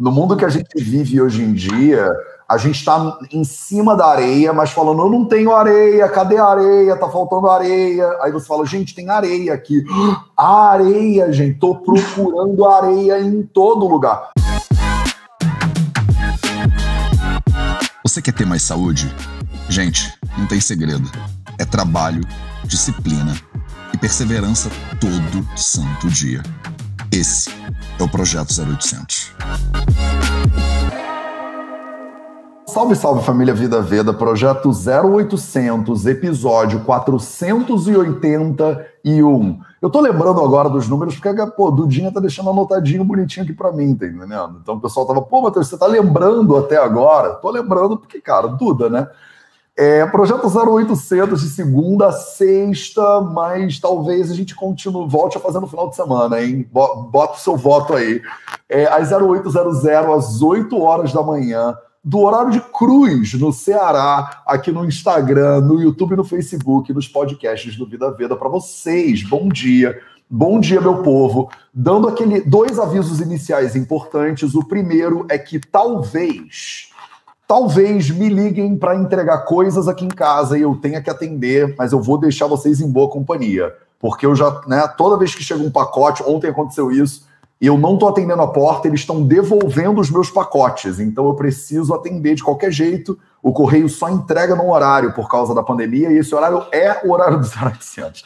No mundo que a gente vive hoje em dia, a gente está em cima da areia, mas falando, eu não tenho areia, cadê a areia? Tá faltando areia. Aí você fala, gente, tem areia aqui. A areia, gente, tô procurando areia em todo lugar. Você quer ter mais saúde? Gente, não tem segredo. É trabalho, disciplina e perseverança todo santo dia. Esse é o Projeto 0800. Salve, salve família Vida Veda, projeto 0800, episódio 481. Eu tô lembrando agora dos números porque, pô, Dudinha tá deixando anotadinho bonitinho aqui pra mim, tá entendendo? Então o pessoal tava, pô, Matheus, você tá lembrando até agora? Tô lembrando porque, cara, Duda, né? É, projeto 0800 de segunda a sexta, mas talvez a gente continue, volte a fazer no final de semana, hein? Bota o seu voto aí. É, às 0800, às 8 horas da manhã, do horário de cruz no Ceará, aqui no Instagram, no YouTube, no Facebook, nos podcasts do Vida Veda para vocês. Bom dia. Bom dia, meu povo. Dando aquele dois avisos iniciais importantes. O primeiro é que talvez Talvez me liguem para entregar coisas aqui em casa e eu tenha que atender, mas eu vou deixar vocês em boa companhia. Porque eu já, né, toda vez que chega um pacote, ontem aconteceu isso, e eu não estou atendendo a porta, eles estão devolvendo os meus pacotes. Então eu preciso atender de qualquer jeito. O correio só entrega no horário por causa da pandemia, e esse horário é o horário dos 0800.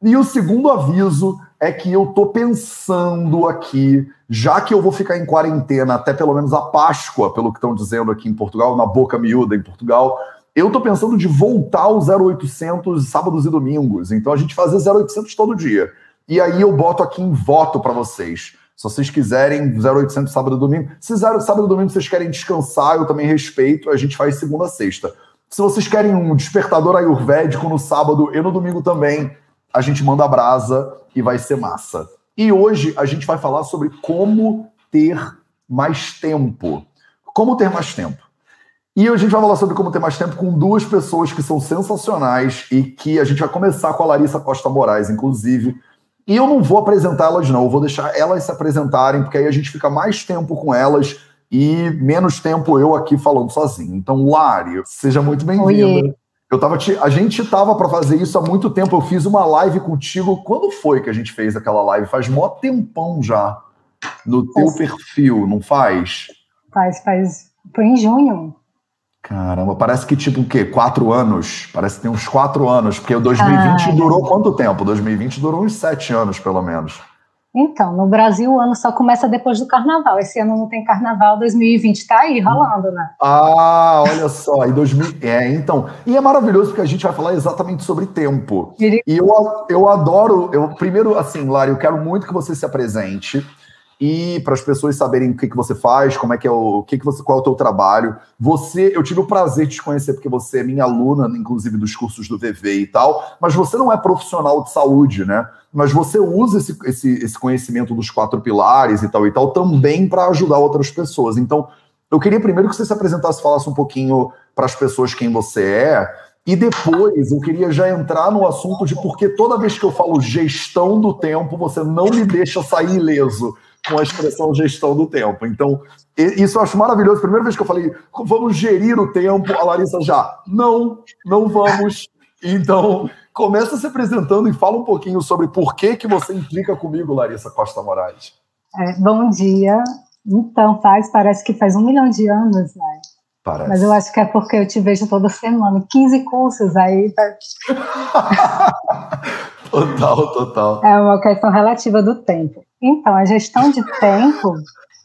E o segundo aviso é que eu tô pensando aqui, já que eu vou ficar em quarentena até pelo menos a Páscoa, pelo que estão dizendo aqui em Portugal, na boca miúda em Portugal, eu tô pensando de voltar ao 0800 sábados e domingos. Então a gente fazer 0800 todo dia. E aí eu boto aqui em voto para vocês. Se vocês quiserem 0800 sábado e domingo, se sábado e domingo vocês querem descansar, eu também respeito, a gente faz segunda a sexta. Se vocês querem um despertador ayurvédico no sábado e no domingo também, a gente manda brasa e vai ser massa. E hoje a gente vai falar sobre como ter mais tempo. Como ter mais tempo. E a gente vai falar sobre como ter mais tempo com duas pessoas que são sensacionais e que a gente vai começar com a Larissa Costa Moraes, inclusive. E eu não vou apresentá-las, não, eu vou deixar elas se apresentarem, porque aí a gente fica mais tempo com elas e menos tempo eu aqui falando sozinho. Então, Lari, seja muito bem-vinda. Eu tava te, a gente tava para fazer isso há muito tempo. Eu fiz uma live contigo. Quando foi que a gente fez aquela live? Faz mó tempão já. No teu perfil, não faz? Faz, faz. Foi em junho. Caramba, parece que tipo o quê? Quatro anos? Parece que tem uns quatro anos, porque o 2020 Ai. durou quanto tempo? 2020 durou uns sete anos, pelo menos. Então, no Brasil o ano só começa depois do carnaval. Esse ano não tem carnaval, 2020 está aí rolando, né? Ah, olha só, e 2000, é, então, e é maravilhoso porque a gente vai falar exatamente sobre tempo. E eu, eu adoro, eu primeiro assim, Lari, eu quero muito que você se apresente e para as pessoas saberem o que, que você faz, como é que é o, o que, que você, qual é o teu trabalho. Você, eu tive o prazer de te conhecer porque você é minha aluna, inclusive dos cursos do VV e tal, mas você não é profissional de saúde, né? Mas você usa esse, esse, esse conhecimento dos quatro pilares e tal e tal também para ajudar outras pessoas. Então, eu queria primeiro que você se apresentasse, falasse um pouquinho para as pessoas quem você é, e depois eu queria já entrar no assunto de porque toda vez que eu falo gestão do tempo, você não me deixa sair ileso com a expressão gestão do tempo. Então, isso eu acho maravilhoso. Primeira vez que eu falei, vamos gerir o tempo, a Larissa já, não, não vamos. Então, começa se apresentando e fala um pouquinho sobre por que, que você implica comigo, Larissa Costa Moraes. É, bom dia. Então, faz, parece que faz um milhão de anos, né? Parece. Mas eu acho que é porque eu te vejo toda semana. 15 cursos aí. Tá... total, total. É uma questão relativa do tempo. Então, a gestão de tempo,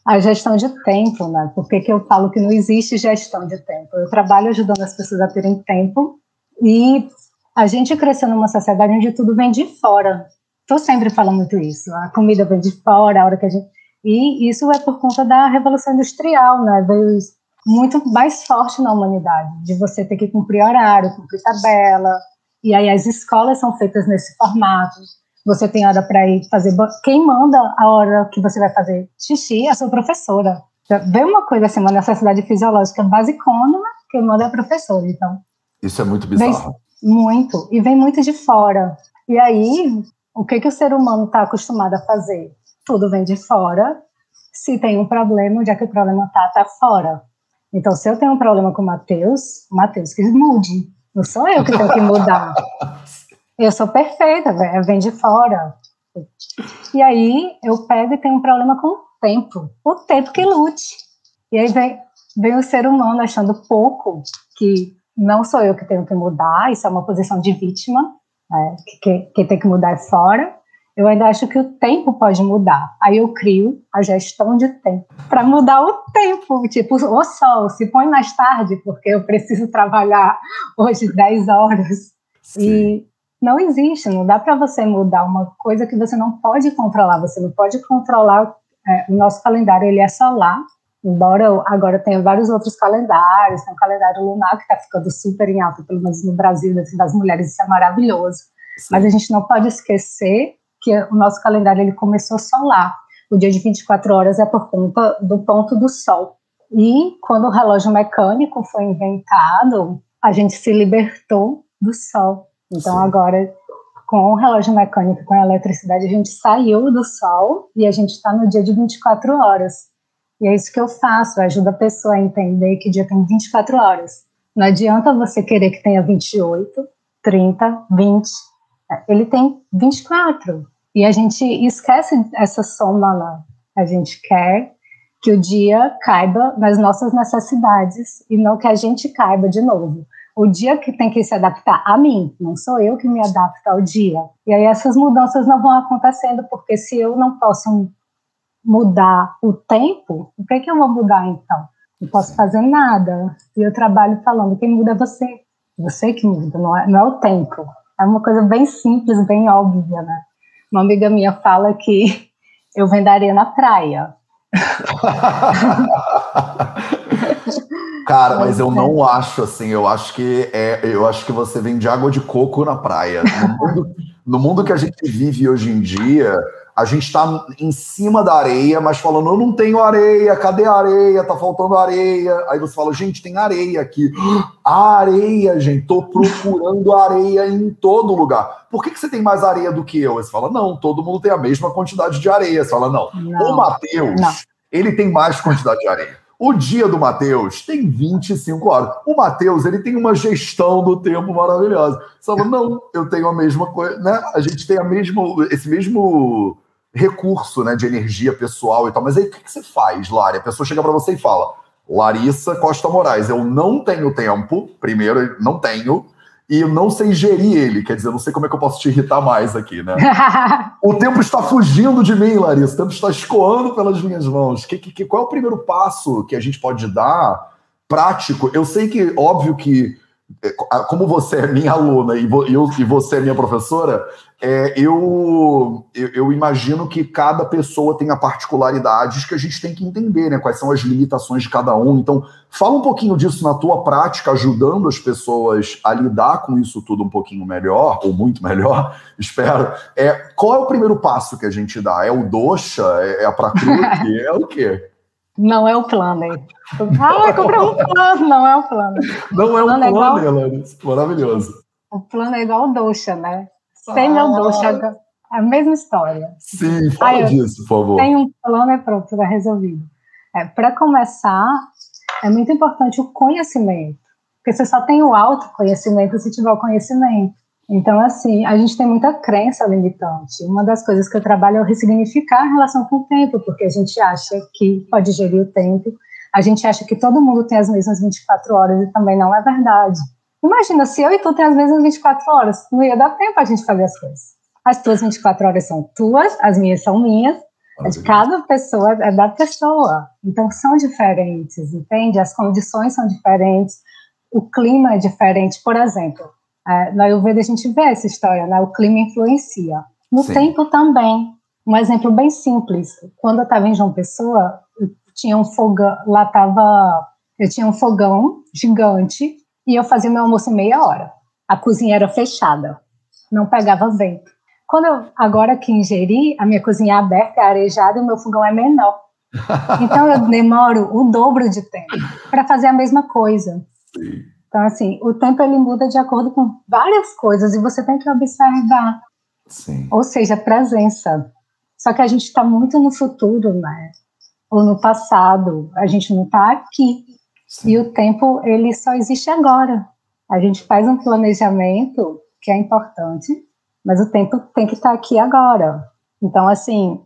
a gestão de tempo, né? Por que, eu falo que não existe gestão de tempo? Eu trabalho ajudando as pessoas a terem tempo e a gente cresceu numa sociedade onde tudo vem de fora. Eu sempre falo muito isso. A comida vem de fora, a hora que a gente. E isso é por conta da Revolução Industrial, né? Veio muito mais forte na humanidade, de você ter que cumprir horário, cumprir tabela. E aí as escolas são feitas nesse formato você tem hora para ir fazer. Quem manda a hora que você vai fazer xixi é a sua professora. Vê uma coisa assim, uma necessidade fisiológica basicona, quem manda é a professora. Então, isso é muito bizarro. Vem, muito. E vem muito de fora. E aí, o que, que o ser humano está acostumado a fazer? Tudo vem de fora. se tem um problema, onde é que o problema está, está fora. Então, se eu tenho um problema com o Matheus, Matheus que mude. Não sou eu que tenho que mudar. Eu sou perfeita, vem de fora. E aí eu pego e tenho um problema com o tempo. O tempo que lute. E aí vem, vem o ser humano achando pouco que não sou eu que tenho que mudar, isso é uma posição de vítima, né, que quem tem que mudar é fora. Eu ainda acho que o tempo pode mudar. Aí eu crio a gestão de tempo para mudar o tempo. Tipo, o sol se põe mais tarde, porque eu preciso trabalhar hoje 10 horas. Sim. E não existe, não dá para você mudar uma coisa que você não pode controlar. Você não pode controlar. É, o nosso calendário ele é solar, embora agora tenha vários outros calendários, tem o calendário lunar que está ficando super em alta, pelo menos no Brasil, assim, das mulheres, isso é maravilhoso. Sim. Mas a gente não pode esquecer que o nosso calendário ele começou solar. O dia de 24 horas é por conta do ponto do sol. E quando o relógio mecânico foi inventado, a gente se libertou do sol. Então Sim. agora com o relógio mecânico, com a eletricidade, a gente saiu do sol e a gente está no dia de 24 horas. E é isso que eu faço, ajuda a pessoa a entender que o dia tem 24 horas. Não adianta você querer que tenha 28, 30, 20. Ele tem 24. E a gente esquece essa soma lá. A gente quer que o dia caiba nas nossas necessidades e não que a gente caiba de novo. O dia que tem que se adaptar a mim, não sou eu que me adapto ao dia. E aí essas mudanças não vão acontecendo, porque se eu não posso mudar o tempo, o que, é que eu vou mudar então? Não posso fazer nada. E eu trabalho falando, quem muda é você. Você que muda, não é, não é o tempo. É uma coisa bem simples, bem óbvia, né? Uma amiga minha fala que eu vendaria na praia. Cara, mas eu não acho assim. Eu acho que é, eu acho que você vende água de coco na praia. No mundo, no mundo que a gente vive hoje em dia, a gente está em cima da areia, mas falando, eu não tenho areia, cadê a areia? Tá faltando areia. Aí você fala, gente, tem areia aqui. A areia, gente, tô procurando areia em todo lugar. Por que, que você tem mais areia do que eu? Aí você fala, não, todo mundo tem a mesma quantidade de areia. Você fala, não, não o Matheus, ele tem mais quantidade de areia. O dia do Matheus tem 25 horas. O Matheus, ele tem uma gestão do tempo maravilhosa. Fala, não, eu tenho a mesma coisa, né? A gente tem a mesmo, esse mesmo recurso né, de energia pessoal e tal. Mas aí o que, que você faz, Lari? A pessoa chega para você e fala: Larissa Costa Moraes, eu não tenho tempo, primeiro, não tenho, e eu não sei gerir ele. Quer dizer, eu não sei como é que eu posso te irritar mais aqui, né? o tempo está fugindo de mim, Larissa, o tempo está escoando pelas minhas mãos. Que, que, qual é o primeiro passo que a gente pode dar prático? Eu sei que, óbvio que como você é minha aluna e, eu, e você é minha professora, é, eu, eu, eu, imagino que cada pessoa tenha particularidades que a gente tem que entender, né? Quais são as limitações de cada um. Então, fala um pouquinho disso na tua prática, ajudando as pessoas a lidar com isso tudo um pouquinho melhor, ou muito melhor, espero. É, qual é o primeiro passo que a gente dá? É o doxa? É, é a prakriti? é o quê? Não é o planner. Ah, comprei um plano, não é o planner. Não é o planner, plano, é igual... Maravilhoso. O plano é igual o Doxa, né? Sem ah. meu Doxa, é a mesma história. Sim, fala Aí, disso, por favor. Tem um plano e pronto, está resolvido. É, Para começar, é muito importante o conhecimento. Porque você só tem o autoconhecimento se tiver o conhecimento. Então, assim, a gente tem muita crença limitante. Uma das coisas que eu trabalho é ressignificar a relação com o tempo, porque a gente acha que pode gerir o tempo, a gente acha que todo mundo tem as mesmas 24 horas e também não é verdade. Imagina, se eu e tu tem as mesmas 24 horas, não ia dar tempo a gente fazer as coisas. As tuas 24 horas são tuas, as minhas são minhas, a de cada pessoa é da pessoa. Então são diferentes, entende? As condições são diferentes, o clima é diferente. Por exemplo, é, na Ayurveda a gente vê essa história, né? O clima influencia. No Sim. tempo também. Um exemplo bem simples. Quando eu estava em João Pessoa, eu tinha um fogão, lá estava, eu tinha um fogão gigante e eu fazia meu almoço em meia hora. A cozinha era fechada, não pegava vento. Quando eu, agora que ingeri, a minha cozinha é aberta, é arejada e o meu fogão é menor. Então eu demoro o dobro de tempo para fazer a mesma coisa. Sim. Então, assim, o tempo ele muda de acordo com várias coisas e você tem que observar. Sim. Ou seja, presença. Só que a gente está muito no futuro, né? ou no passado. A gente não está aqui. Sim. E o tempo, ele só existe agora. A gente faz um planejamento que é importante, mas o tempo tem que estar tá aqui agora. Então, assim,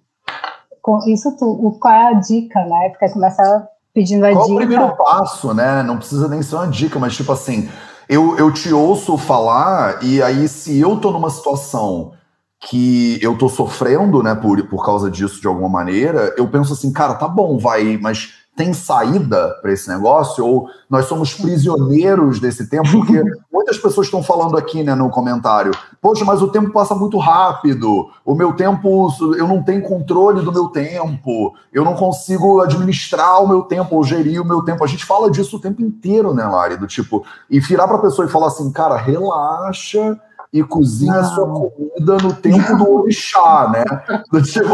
com isso tudo, qual é a dica, né? Porque começa pedindo a qual dica. Qual o primeiro passo, né? Não precisa nem ser uma dica, mas tipo assim, eu, eu te ouço falar, e aí se eu tô numa situação que eu tô sofrendo, né, por, por causa disso de alguma maneira, eu penso assim, cara, tá bom, vai, mas tem saída para esse negócio? Ou nós somos prisioneiros desse tempo? Porque muitas pessoas estão falando aqui né, no comentário: Poxa, mas o tempo passa muito rápido, o meu tempo, eu não tenho controle do meu tempo, eu não consigo administrar o meu tempo ou gerir o meu tempo. A gente fala disso o tempo inteiro, né, Lari? Do tipo, e virar para a pessoa e falar assim: Cara, relaxa e cozinha não. sua comida no tempo do orixá, né? Do tipo,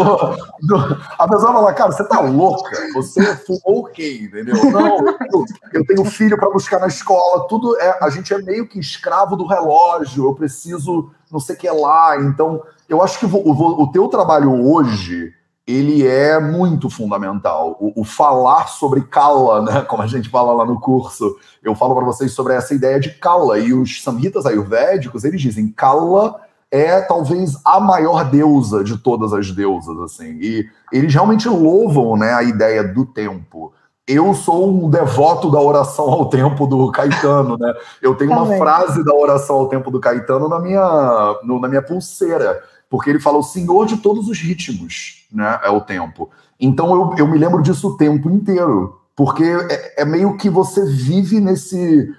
do, a pessoa fala, cara, você tá louca? Você fumou o quê, entendeu? Não, eu, eu tenho filho para buscar na escola, tudo é, a gente é meio que escravo do relógio, eu preciso não sei o que lá. Então, eu acho que o, o, o teu trabalho hoje ele é muito fundamental. O, o, falar sobre Kala, né, como a gente fala lá no curso, eu falo para vocês sobre essa ideia de Kala, e os samhitas ayurvédicos, eles dizem Kala é talvez a maior deusa de todas as deusas, assim, e eles realmente louvam né, a ideia do tempo. Eu sou um devoto da oração ao tempo do Caetano, né? Eu tenho uma frase da oração ao tempo do Caetano na minha, no, na minha pulseira porque ele fala o senhor de todos os ritmos, né? É o tempo. Então eu, eu me lembro disso o tempo inteiro, porque é, é meio que você vive nesse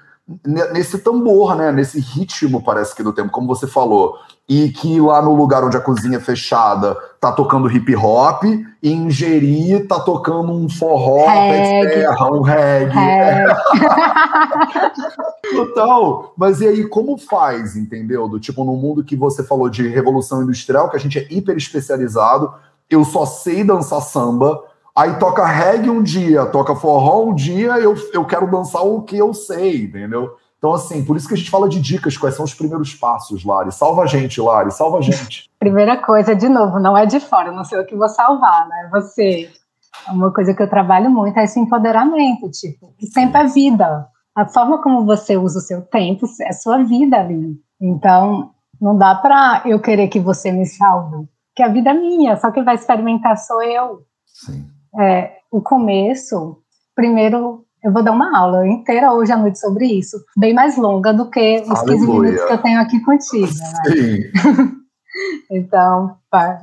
nesse tambor, né? Nesse ritmo, parece que do tempo, como você falou. E que lá no lugar onde a cozinha é fechada tá tocando hip hop, e em Jeri tá tocando um forró, reggae. terra, um reggae. reggae. Total. Mas e aí, como faz, entendeu? Do tipo, no mundo que você falou de revolução industrial, que a gente é hiper especializado, eu só sei dançar samba, Aí toca reggae um dia, toca forró um dia, eu, eu quero dançar o que eu sei, entendeu? Então, assim, por isso que a gente fala de dicas, quais são os primeiros passos, Lari. Salva a gente, Lari, salva a gente. Primeira coisa, de novo, não é de fora, não sei o que vou salvar, né? Você. Uma coisa que eu trabalho muito é esse empoderamento, tipo, o tempo é vida. A forma como você usa o seu tempo é sua vida ali. Então, não dá para eu querer que você me salve, que a vida é minha, só quem vai experimentar sou eu. Sim é, o começo, primeiro eu vou dar uma aula inteira hoje à noite sobre isso, bem mais longa do que os Aleluia. 15 minutos que eu tenho aqui contigo. Né? Sim. então,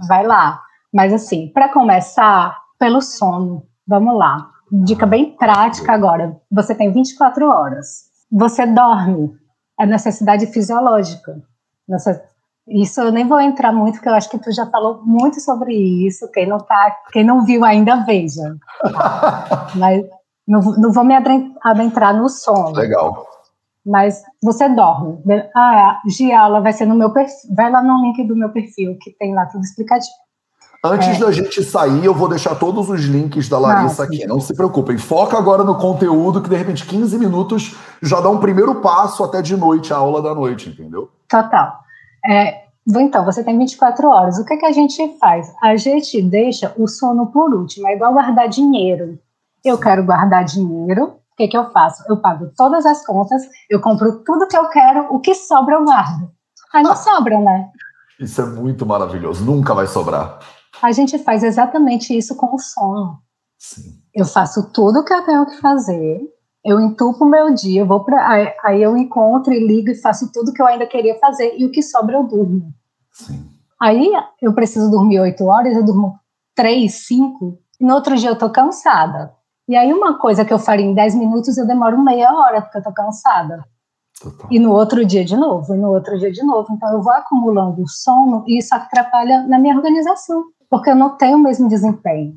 vai lá. Mas assim, para começar, pelo sono, vamos lá. Dica bem prática agora. Você tem 24 horas. Você dorme. É necessidade fisiológica. Isso eu nem vou entrar muito, porque eu acho que tu já falou muito sobre isso. Quem não tá, quem não viu ainda veja. Mas não, não vou me adentrar no sono. Legal. Mas você dorme. Ah, a aula vai ser no meu perfil. Vai lá no link do meu perfil, que tem lá tudo explicadinho. Antes é. da gente sair, eu vou deixar todos os links da Larissa aqui. Não se preocupem. Foca agora no conteúdo, que de repente 15 minutos já dá um primeiro passo até de noite, a aula da noite, entendeu? Total. É, então, você tem 24 horas. O que, é que a gente faz? A gente deixa o sono por último. É igual guardar dinheiro. Eu quero guardar dinheiro. O que, que eu faço? Eu pago todas as contas, eu compro tudo que eu quero, o que sobra eu guardo. Aí não sobra, né? Isso é muito maravilhoso. Nunca vai sobrar. A gente faz exatamente isso com o sono. Sim. Eu faço tudo o que eu tenho que fazer, eu entupo o meu dia, eu vou para aí, aí, eu encontro e ligo e faço tudo que eu ainda queria fazer e o que sobra eu durmo. Sim. Aí eu preciso dormir oito horas, eu durmo três, cinco, e no outro dia eu tô cansada. E aí uma coisa que eu faria em dez minutos eu demoro meia hora porque eu tô cansada. Total. E no outro dia de novo, e no outro dia de novo. Então eu vou acumulando sono e isso atrapalha na minha organização, porque eu não tenho o mesmo desempenho.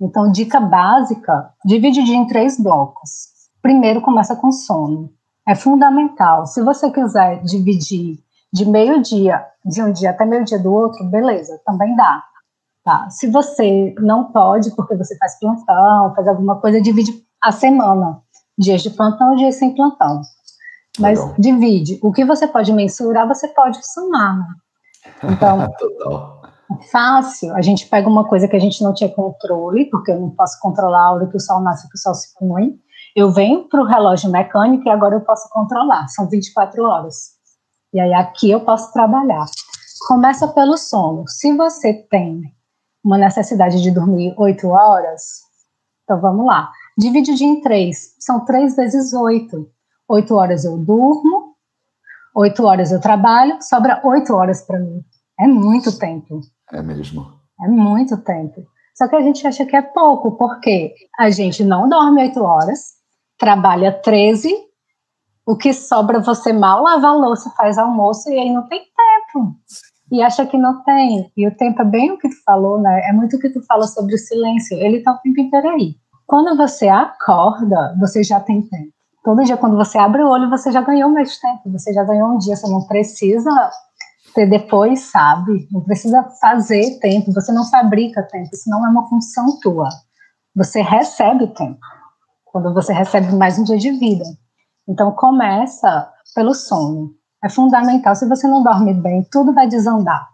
Então, dica básica, divide o dia em três blocos primeiro começa com sono. É fundamental. Se você quiser dividir de meio-dia, de um dia até meio-dia do outro, beleza, também dá. Tá? Se você não pode, porque você faz plantão, faz alguma coisa, divide a semana. Dias de plantão, dias sem plantão. Mas Legal. divide. O que você pode mensurar, você pode somar. Né? Então, Fácil. A gente pega uma coisa que a gente não tinha controle, porque eu não posso controlar a hora que o sol nasce, que o sol se põe. Eu venho para o relógio mecânico e agora eu posso controlar. São 24 horas. E aí aqui eu posso trabalhar. Começa pelo sono. Se você tem uma necessidade de dormir 8 horas, então vamos lá. Divide o dia em três. São três vezes oito. Oito horas eu durmo, oito horas eu trabalho, sobra oito horas para mim. É muito tempo. É mesmo. É muito tempo. Só que a gente acha que é pouco, porque a gente não dorme oito horas, trabalha 13, o que sobra você mal lava a louça, faz almoço e aí não tem tempo. E acha que não tem. E o tempo é bem o que tu falou, né? É muito o que tu fala sobre o silêncio. Ele tá o tempo inteiro aí. Quando você acorda, você já tem tempo. Todo dia, quando você abre o olho, você já ganhou mais tempo. Você já ganhou um dia. Você não precisa ter depois, sabe? Não precisa fazer tempo. Você não fabrica tempo. Isso não é uma função tua. Você recebe tempo. Quando você recebe mais um dia de vida. Então, começa pelo sono. É fundamental. Se você não dorme bem, tudo vai desandar.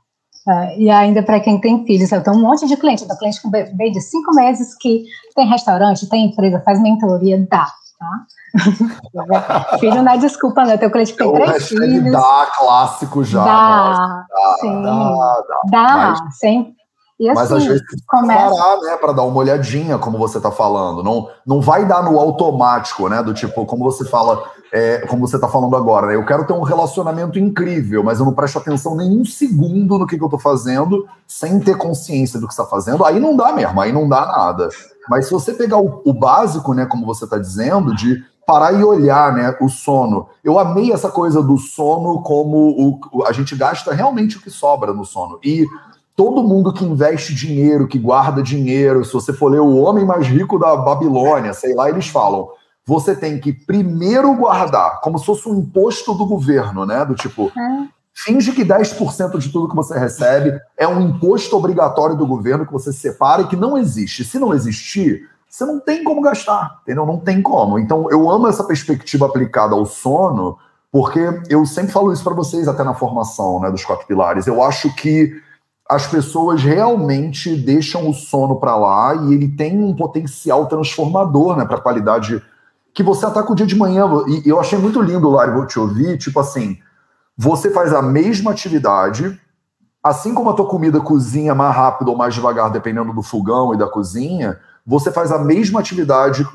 É, e ainda para quem tem filhos, eu tenho um monte de cliente, eu tenho cliente com bebê de cinco meses que tem restaurante, tem empresa, faz mentoria, dá, tá? Filho não é desculpa, né? Teu cliente que tem três filhos. Dá, clássico já. Dá, dá, sim. Dá, dá. dá mas, sempre. E assim, mas às vezes tem que começa... parar, né, para dar uma olhadinha, como você está falando. Não, não vai dar no automático, né? Do tipo, como você fala, é, como você está falando agora, né? Eu quero ter um relacionamento incrível, mas eu não presto atenção nem um segundo no que, que eu estou fazendo, sem ter consciência do que está fazendo. Aí não dá mesmo, aí não dá nada. Mas se você pegar o, o básico, né, como você está dizendo, de parar e olhar, né, o sono. Eu amei essa coisa do sono como o, a gente gasta realmente o que sobra no sono. E todo mundo que investe dinheiro, que guarda dinheiro, se você for ler o homem mais rico da Babilônia, sei lá, eles falam você tem que primeiro guardar, como se fosse um imposto do governo, né? Do tipo, é. finge que 10% de tudo que você recebe é um imposto obrigatório do governo que você separa e que não existe. Se não existir, você não tem como gastar, entendeu? Não tem como. Então, eu amo essa perspectiva aplicada ao sono, porque eu sempre falo isso para vocês, até na formação né, dos quatro pilares. Eu acho que as pessoas realmente deixam o sono para lá e ele tem um potencial transformador né, para a qualidade que você ataca o dia de manhã. E eu achei muito lindo, Lari, vou te ouvir, tipo assim, você faz a mesma atividade, assim como a tua comida cozinha mais rápido ou mais devagar, dependendo do fogão e da cozinha, você faz a mesma atividade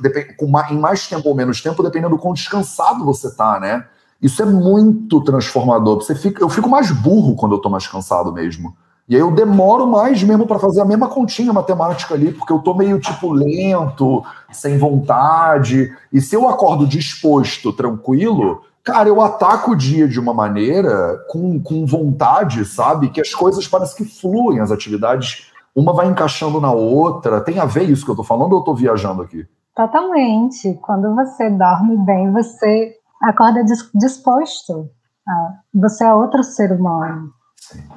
em mais tempo ou menos tempo, dependendo do quão descansado você tá, né? Isso é muito transformador. Você fica, eu fico mais burro quando eu tô mais cansado mesmo. E aí eu demoro mais mesmo para fazer a mesma continha matemática ali, porque eu tô meio tipo lento, sem vontade. E se eu acordo disposto, tranquilo, cara, eu ataco o dia de uma maneira com, com vontade, sabe? Que as coisas parecem que fluem, as atividades, uma vai encaixando na outra. Tem a ver isso que eu tô falando ou eu tô viajando aqui? Totalmente. Quando você dorme bem, você acorda disposto. Você é outro ser humano.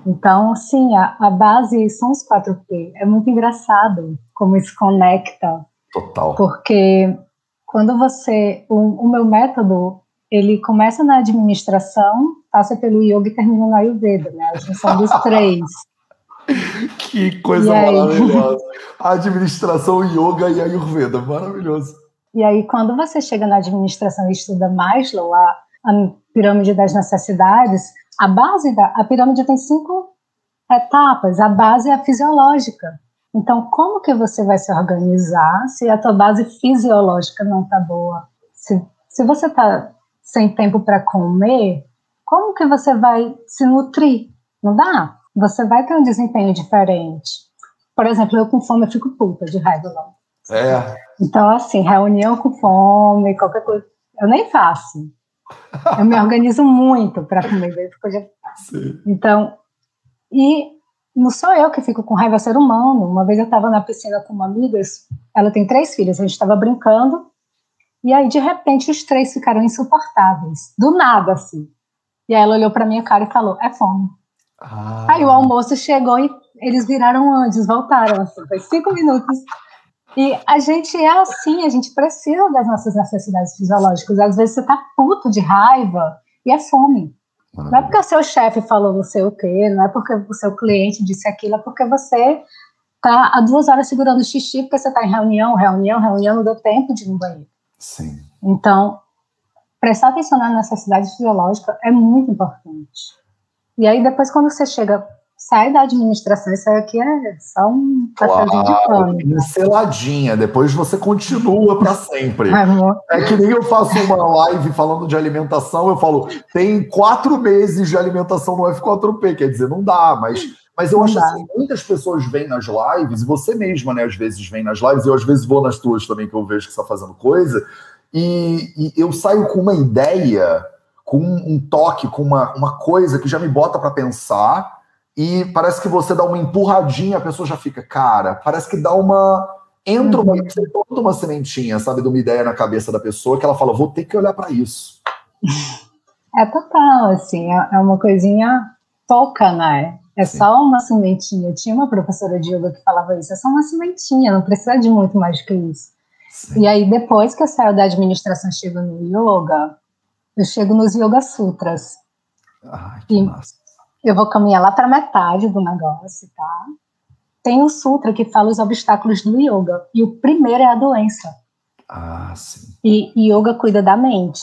Então, sim, a, a base são os 4P. É muito engraçado como isso conecta. Total. Porque quando você. O, o meu método, ele começa na administração, passa pelo yoga e termina no Ayurveda, né? A junção dos três. Que coisa maravilhosa. Administração, yoga e Ayurveda, maravilhoso. E aí, quando você chega na administração e estuda Maslow, a, a pirâmide das necessidades, a base da a pirâmide tem cinco etapas. A base é a fisiológica. Então, como que você vai se organizar se a tua base fisiológica não está boa? Se, se você está sem tempo para comer, como que você vai se nutrir? Não dá. Você vai ter um desempenho diferente. Por exemplo, eu com fome eu fico puta de raiva não. É. Então, assim, reunião com fome, qualquer coisa, eu nem faço. Eu me organizo muito para comer. Então, e não sou eu que fico com raiva, é ser humano. Uma vez eu estava na piscina com uma amiga, ela tem três filhas, a gente estava brincando, e aí de repente os três ficaram insuportáveis, do nada assim. E aí ela olhou para minha cara e falou: é fome. Ah. Aí o almoço chegou e eles viraram anjos, voltaram assim, foi cinco minutos. E a gente é assim, a gente precisa das nossas necessidades fisiológicas. Às vezes você tá puto de raiva e é fome. Não é porque o seu chefe falou não sei o quê, não é porque o seu cliente disse aquilo, é porque você está há duas horas segurando o xixi porque você está em reunião, reunião, reunião, não deu tempo de ir no banheiro. Sim. Então, prestar atenção na necessidade fisiológica é muito importante. E aí, depois, quando você chega, sai da administração, isso aqui é só um papelzinho claro, de pano. Pinceladinha, depois você continua para sempre. é que nem eu faço uma live falando de alimentação, eu falo, tem quatro meses de alimentação no F4P, quer dizer, não dá, mas mas eu acho assim, muitas pessoas vêm nas lives, e você mesma, né, às vezes vem nas lives, eu às vezes vou nas tuas também, que eu vejo que você está fazendo coisa, e, e, eu saio com uma ideia, com um toque, com uma, uma coisa que já me bota para pensar, e parece que você dá uma empurradinha, a pessoa já fica, cara, parece que dá uma. Entra uma, uhum. você uma sementinha, sabe, de uma ideia na cabeça da pessoa que ela fala, vou ter que olhar para isso. É total, assim, é, é uma coisinha pouca, né? É Sim. só uma sementinha. Tinha uma professora de yoga que falava isso, é só uma sementinha, não precisa de muito mais do que isso. Sim. E aí, depois que eu saio da administração chego no yoga, eu chego nos Yoga Sutras. Ai, que e massa. Eu vou caminhar lá para metade do negócio, tá? Tem o sutra que fala os obstáculos do yoga. E o primeiro é a doença. Ah, sim. E, e yoga cuida da mente.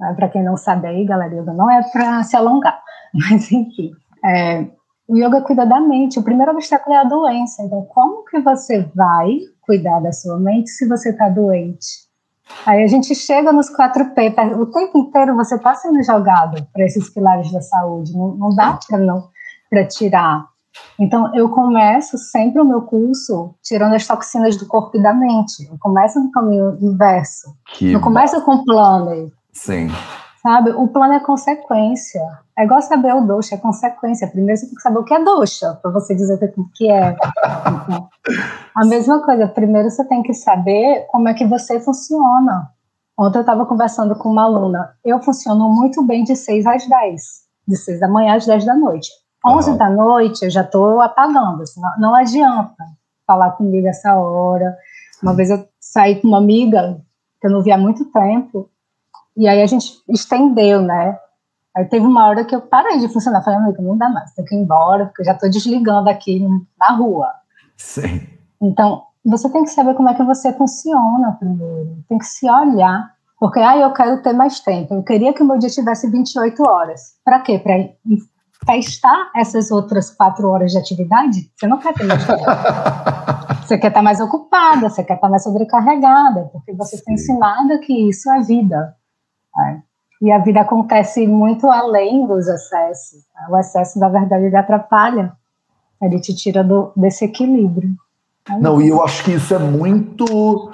Né? Para quem não sabe aí, galera, yoga não é para se alongar. Mas, enfim. É, o yoga cuida da mente. O primeiro obstáculo é a doença. Então, como que você vai cuidar da sua mente se você está doente? Aí a gente chega nos 4P, o tempo inteiro você está sendo jogado para esses pilares da saúde, não, não dá para não para tirar. Então eu começo sempre o meu curso tirando as toxinas do corpo e da mente. Eu começo no caminho inverso. Que eu começo com o plano. Sim. Sabe? O plano é consequência. É igual saber o doxa, é consequência. Primeiro você tem que saber o que é doxa, para você dizer o que é. Então, a mesma coisa, primeiro você tem que saber como é que você funciona. Ontem eu estava conversando com uma aluna. Eu funciono muito bem de 6 às 10. De 6 da manhã às 10 da noite. 11 uhum. da noite eu já estou apagando. Assim, não, não adianta falar comigo essa hora. Uma vez eu saí com uma amiga que eu não via há muito tempo. E aí a gente estendeu, né? Aí teve uma hora que eu parei de funcionar. Falei, amigo, não dá mais, tenho que ir embora, porque eu já estou desligando aqui na rua. Sim. Então, você tem que saber como é que você funciona primeiro. Tem que se olhar. Porque, ah, eu quero ter mais tempo. Eu queria que o meu dia tivesse 28 horas. Para quê? Para testar essas outras quatro horas de atividade? Você não quer ter mais tempo. você quer estar mais ocupada, você quer estar mais sobrecarregada, porque você Sim. foi ensinada que isso é vida. Né? E a vida acontece muito além dos excessos. Né? O excesso, na verdade, ele atrapalha, ele te tira do, desse equilíbrio. Não, e eu acho que isso é muito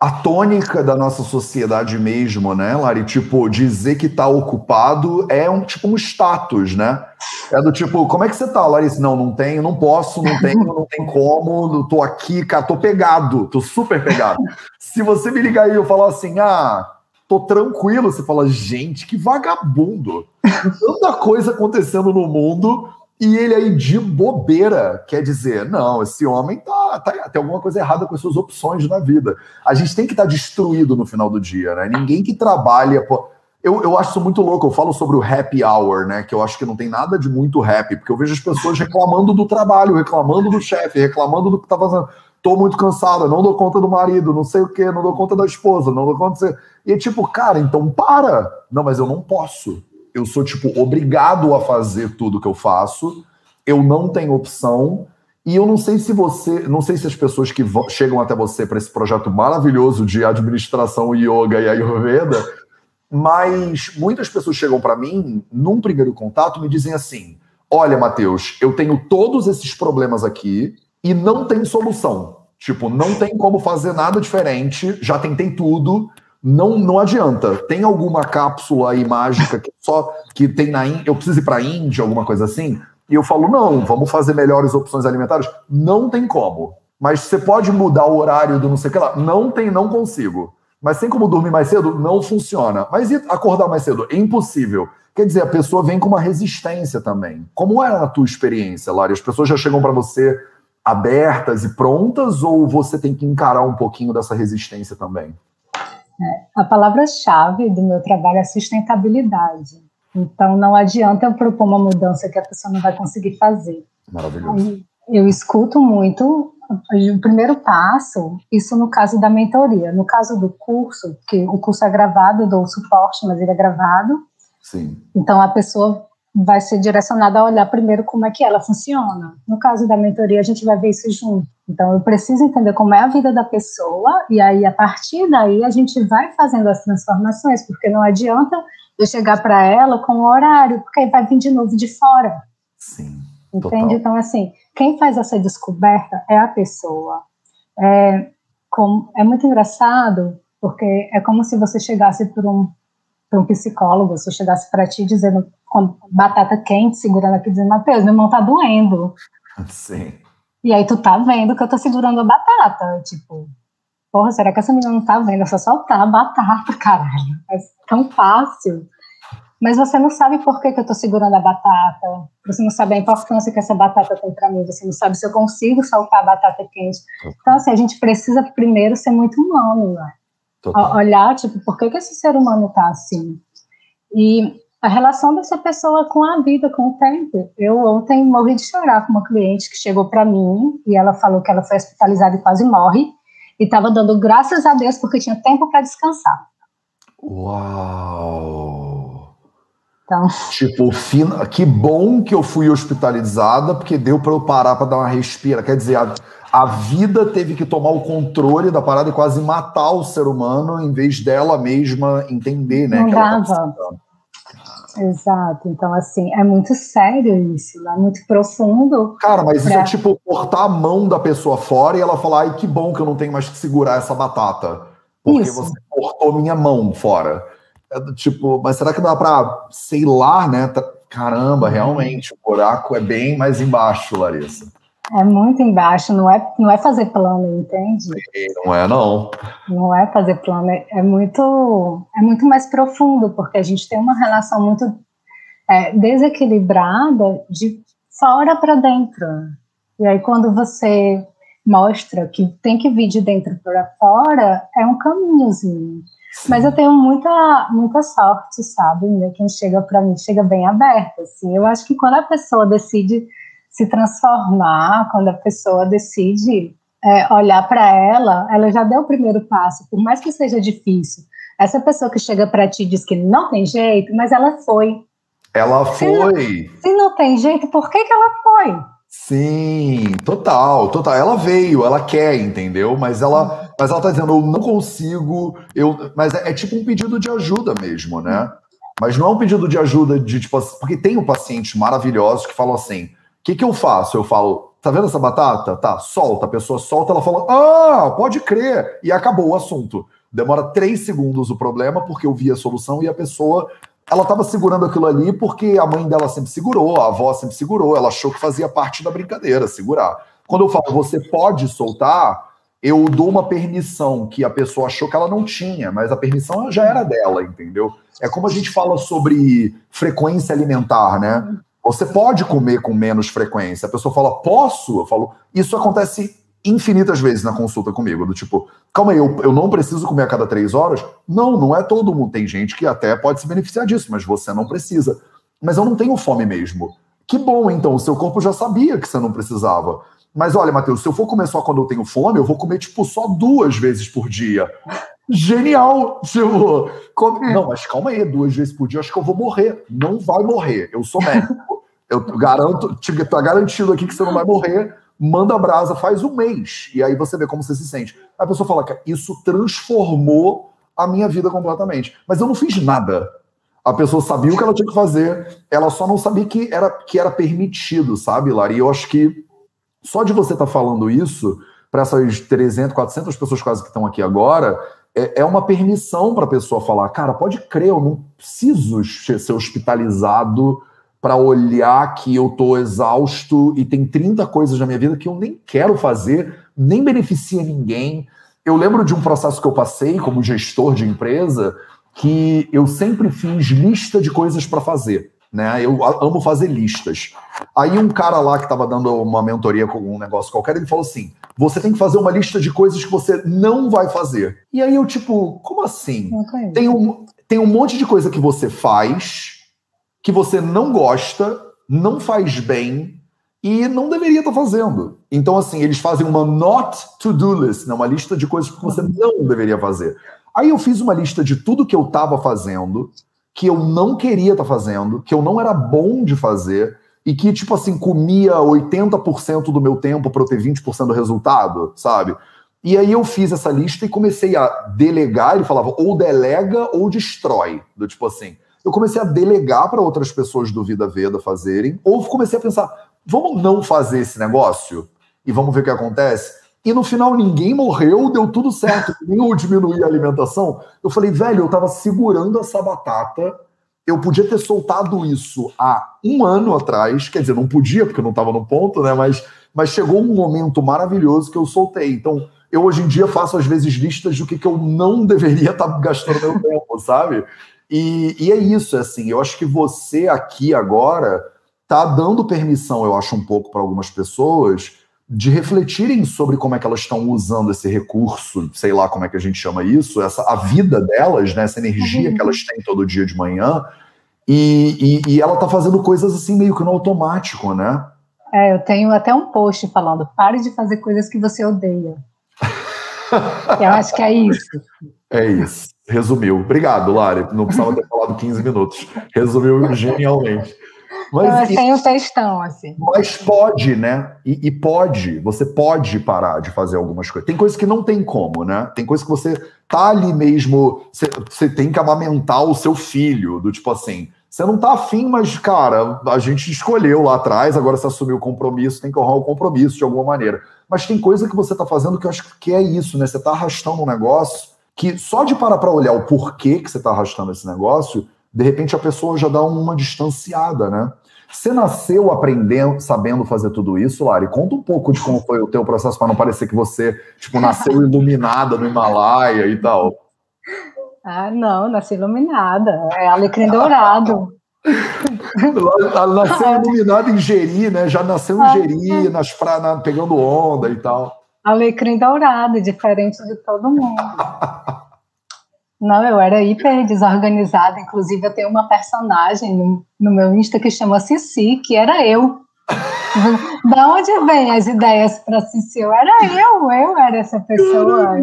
a tônica da nossa sociedade mesmo, né, Lari? Tipo, dizer que tá ocupado é um tipo um status, né? É do tipo, como é que você tá, Larissa? Não, não tenho, não posso, não tenho, não tem como, tô aqui, cara, tô pegado, tô super pegado. Se você me ligar aí e eu falar assim, ah, tô tranquilo. Você fala, gente, que vagabundo. Tanta coisa acontecendo no mundo e ele aí de bobeira quer dizer, não, esse homem tá, tá tem alguma coisa errada com as suas opções na vida. A gente tem que estar tá destruído no final do dia, né? Ninguém que trabalha. Pô, eu, eu acho isso muito louco. Eu falo sobre o happy hour, né? Que eu acho que não tem nada de muito happy, porque eu vejo as pessoas reclamando do trabalho, reclamando do chefe, reclamando do que tá fazendo tô muito cansada, não dou conta do marido, não sei o que, não dou conta da esposa, não dou conta. De... E é tipo, cara, então para. Não, mas eu não posso. Eu sou, tipo, obrigado a fazer tudo que eu faço. Eu não tenho opção. E eu não sei se você, não sei se as pessoas que chegam até você para esse projeto maravilhoso de administração yoga e ayurveda, mas muitas pessoas chegam para mim num primeiro contato me dizem assim: "Olha, Matheus, eu tenho todos esses problemas aqui, e não tem solução. Tipo, não tem como fazer nada diferente, já tentei tudo, não não adianta. Tem alguma cápsula aí mágica que só que tem na Índia, eu preciso ir para a Índia, alguma coisa assim? E eu falo, não, vamos fazer melhores opções alimentares. Não tem como. Mas você pode mudar o horário do não sei o que lá? Não tem, não consigo. Mas tem como dormir mais cedo? Não funciona. Mas e acordar mais cedo? É impossível. Quer dizer, a pessoa vem com uma resistência também. Como era a tua experiência, Lari? As pessoas já chegam para você abertas e prontas ou você tem que encarar um pouquinho dessa resistência também? É, a palavra-chave do meu trabalho é sustentabilidade. Então não adianta eu propor uma mudança que a pessoa não vai conseguir fazer. Maravilhoso. Eu escuto muito o primeiro passo, isso no caso da mentoria. No caso do curso, que o curso é gravado, eu dou suporte, mas ele é gravado. Sim. Então a pessoa vai ser direcionada a olhar primeiro como é que ela funciona. No caso da mentoria, a gente vai ver isso junto. Então eu preciso entender como é a vida da pessoa e aí a partir daí a gente vai fazendo as transformações, porque não adianta eu chegar para ela com o horário, porque aí vai vir de novo de fora. Sim. Entende? Total. Então, assim, quem faz essa descoberta é a pessoa. É, como, é muito engraçado, porque é como se você chegasse para um, um psicólogo, se chegasse para ti dizendo, com batata quente, segurando aqui, dizendo, Matheus, meu mão tá doendo. Sim. E aí tu tá vendo que eu tô segurando a batata, tipo, porra, será que essa menina não tá vendo? É só soltar a batata, caralho. É tão fácil. Mas você não sabe por que, que eu estou segurando a batata, você não sabe a importância que essa batata tem para mim, você não sabe se eu consigo soltar a batata quente. Então, assim, a gente precisa primeiro ser muito humano, né? Total. Olhar, tipo, por que, que esse ser humano está assim? E a relação dessa pessoa com a vida, com o tempo. Eu ontem morri de chorar com uma cliente que chegou para mim e ela falou que ela foi hospitalizada e quase morre, e estava dando graças a Deus porque tinha tempo para descansar. Uau! Então, Tipo, fina- que bom que eu fui hospitalizada, porque deu para eu parar para dar uma respira. Quer dizer, a, a vida teve que tomar o controle da parada e quase matar o ser humano, em vez dela mesma entender, né? Não que ela tá dava. Exato. Então, assim, é muito sério isso, é muito profundo. Cara, mas isso Pra- é tipo cortar a mão da pessoa fora e ela falar: ai, que bom que eu não tenho mais que segurar essa batata. Porque Isso. você cortou minha mão fora. É tipo, mas será que dá pra, sei lá, né? Caramba, realmente, o buraco é bem mais embaixo, Larissa. É muito embaixo, não é, não é fazer plano, entende? E não é, não. Não é fazer plano, é, é muito, é muito mais profundo, porque a gente tem uma relação muito é, desequilibrada de fora para dentro. E aí, quando você mostra que tem que vir de dentro para fora, é um caminhozinho. Mas eu tenho muita, muita sorte, sabe? né? Quem chega para mim chega bem aberto. Assim. Eu acho que quando a pessoa decide se transformar, quando a pessoa decide é, olhar para ela, ela já deu o primeiro passo, por mais que seja difícil. Essa pessoa que chega para ti e diz que não tem jeito, mas ela foi. Ela foi. Se não tem jeito, por que, que ela foi? Sim, total, total. Ela veio, ela quer, entendeu? Mas ela, mas ela tá dizendo, eu não consigo, eu, mas é, é tipo um pedido de ajuda mesmo, né? Mas não é um pedido de ajuda de tipo, porque tem um paciente maravilhoso que falam assim: que, que eu faço? Eu falo, tá vendo essa batata? Tá, solta. A pessoa solta, ela fala, ah, pode crer. E acabou o assunto. Demora três segundos o problema, porque eu vi a solução e a pessoa ela estava segurando aquilo ali porque a mãe dela sempre segurou, a avó sempre segurou, ela achou que fazia parte da brincadeira, segurar. Quando eu falo você pode soltar, eu dou uma permissão que a pessoa achou que ela não tinha, mas a permissão já era dela, entendeu? É como a gente fala sobre frequência alimentar, né? Você pode comer com menos frequência. A pessoa fala, posso? Eu falo, isso acontece infinitas vezes na consulta comigo, do tipo, calma aí, eu, eu não preciso comer a cada três horas? Não, não é todo mundo. Tem gente que até pode se beneficiar disso, mas você não precisa. Mas eu não tenho fome mesmo. Que bom, então, o seu corpo já sabia que você não precisava. Mas olha, Matheus, se eu for comer só quando eu tenho fome, eu vou comer, tipo, só duas vezes por dia. Genial! Tipo, come- não, mas calma aí, duas vezes por dia, eu acho que eu vou morrer. Não vai morrer. Eu sou médico. Eu garanto, tá garantido aqui que você não vai morrer. Manda brasa, faz um mês. E aí você vê como você se sente. A pessoa fala isso transformou a minha vida completamente. Mas eu não fiz nada. A pessoa sabia o que ela tinha que fazer, ela só não sabia que era, que era permitido, sabe, Lari? E eu acho que só de você estar falando isso, para essas 300, 400 pessoas quase que estão aqui agora, é, é uma permissão para a pessoa falar: cara, pode crer, eu não preciso ser hospitalizado para olhar que eu tô exausto e tem 30 coisas na minha vida que eu nem quero fazer, nem beneficia ninguém. Eu lembro de um processo que eu passei como gestor de empresa que eu sempre fiz lista de coisas para fazer. Né? Eu amo fazer listas. Aí um cara lá que estava dando uma mentoria com um negócio qualquer, ele falou assim: você tem que fazer uma lista de coisas que você não vai fazer. E aí eu, tipo, como assim? Tem um, tem um monte de coisa que você faz que você não gosta, não faz bem e não deveria estar fazendo. Então, assim, eles fazem uma not to-do list, né? uma lista de coisas que você não deveria fazer. Aí eu fiz uma lista de tudo que eu estava fazendo, que eu não queria estar fazendo, que eu não era bom de fazer, e que, tipo assim, comia 80% do meu tempo para eu ter 20% do resultado, sabe? E aí eu fiz essa lista e comecei a delegar, ele falava ou delega ou destrói, do tipo assim. Eu comecei a delegar para outras pessoas do Vida Veda fazerem, ou comecei a pensar, vamos não fazer esse negócio e vamos ver o que acontece? E no final ninguém morreu, deu tudo certo, nem eu diminuí a alimentação. Eu falei, velho, eu tava segurando essa batata eu podia ter soltado isso há um ano atrás, quer dizer, não podia, porque eu não estava no ponto, né? Mas, mas chegou um momento maravilhoso que eu soltei. Então, eu hoje em dia faço, às vezes, listas do que, que eu não deveria estar tá gastando meu tempo, sabe? E, e é isso, é assim, eu acho que você aqui agora tá dando permissão, eu acho, um pouco para algumas pessoas de refletirem sobre como é que elas estão usando esse recurso, sei lá como é que a gente chama isso, essa a vida delas, né, essa energia uhum. que elas têm todo dia de manhã, e, e, e ela tá fazendo coisas assim meio que no automático, né? É, eu tenho até um post falando, pare de fazer coisas que você odeia. eu acho que é isso. É isso. Resumiu. Obrigado, Lari. Não precisava ter falado 15 minutos. Resumiu genialmente. Mas eu tem um textão, assim. Mas pode, né? E, e, pode, você pode parar de fazer algumas coisas. Tem coisas que não tem como, né? Tem coisas que você tá ali mesmo, você, você tem que amamentar o seu filho, do tipo assim, você não tá afim, mas, cara, a gente escolheu lá atrás, agora você assumiu o compromisso, tem que honrar o compromisso de alguma maneira. Mas tem coisa que você tá fazendo que eu acho que é isso, né? Você tá arrastando um negócio que só de parar para olhar o porquê que você tá arrastando esse negócio, de repente a pessoa já dá uma distanciada, né? Você nasceu aprendendo, sabendo fazer tudo isso, Lari? Conta um pouco de como foi o teu processo para não parecer que você, tipo, nasceu iluminada no Himalaia e tal. Ah, não, nasci iluminada. É alecrim dourado. nasceu iluminada em Jeri, né? Já nasceu em Jeri, nas pra, na, pegando onda e tal. Alecrim dourado, diferente de todo mundo. Não, eu era hiper desorganizada. Inclusive, eu tenho uma personagem no, no meu Insta que chama Cici, que era eu. da onde vem as ideias para Cici? Eu era eu, eu era essa pessoa.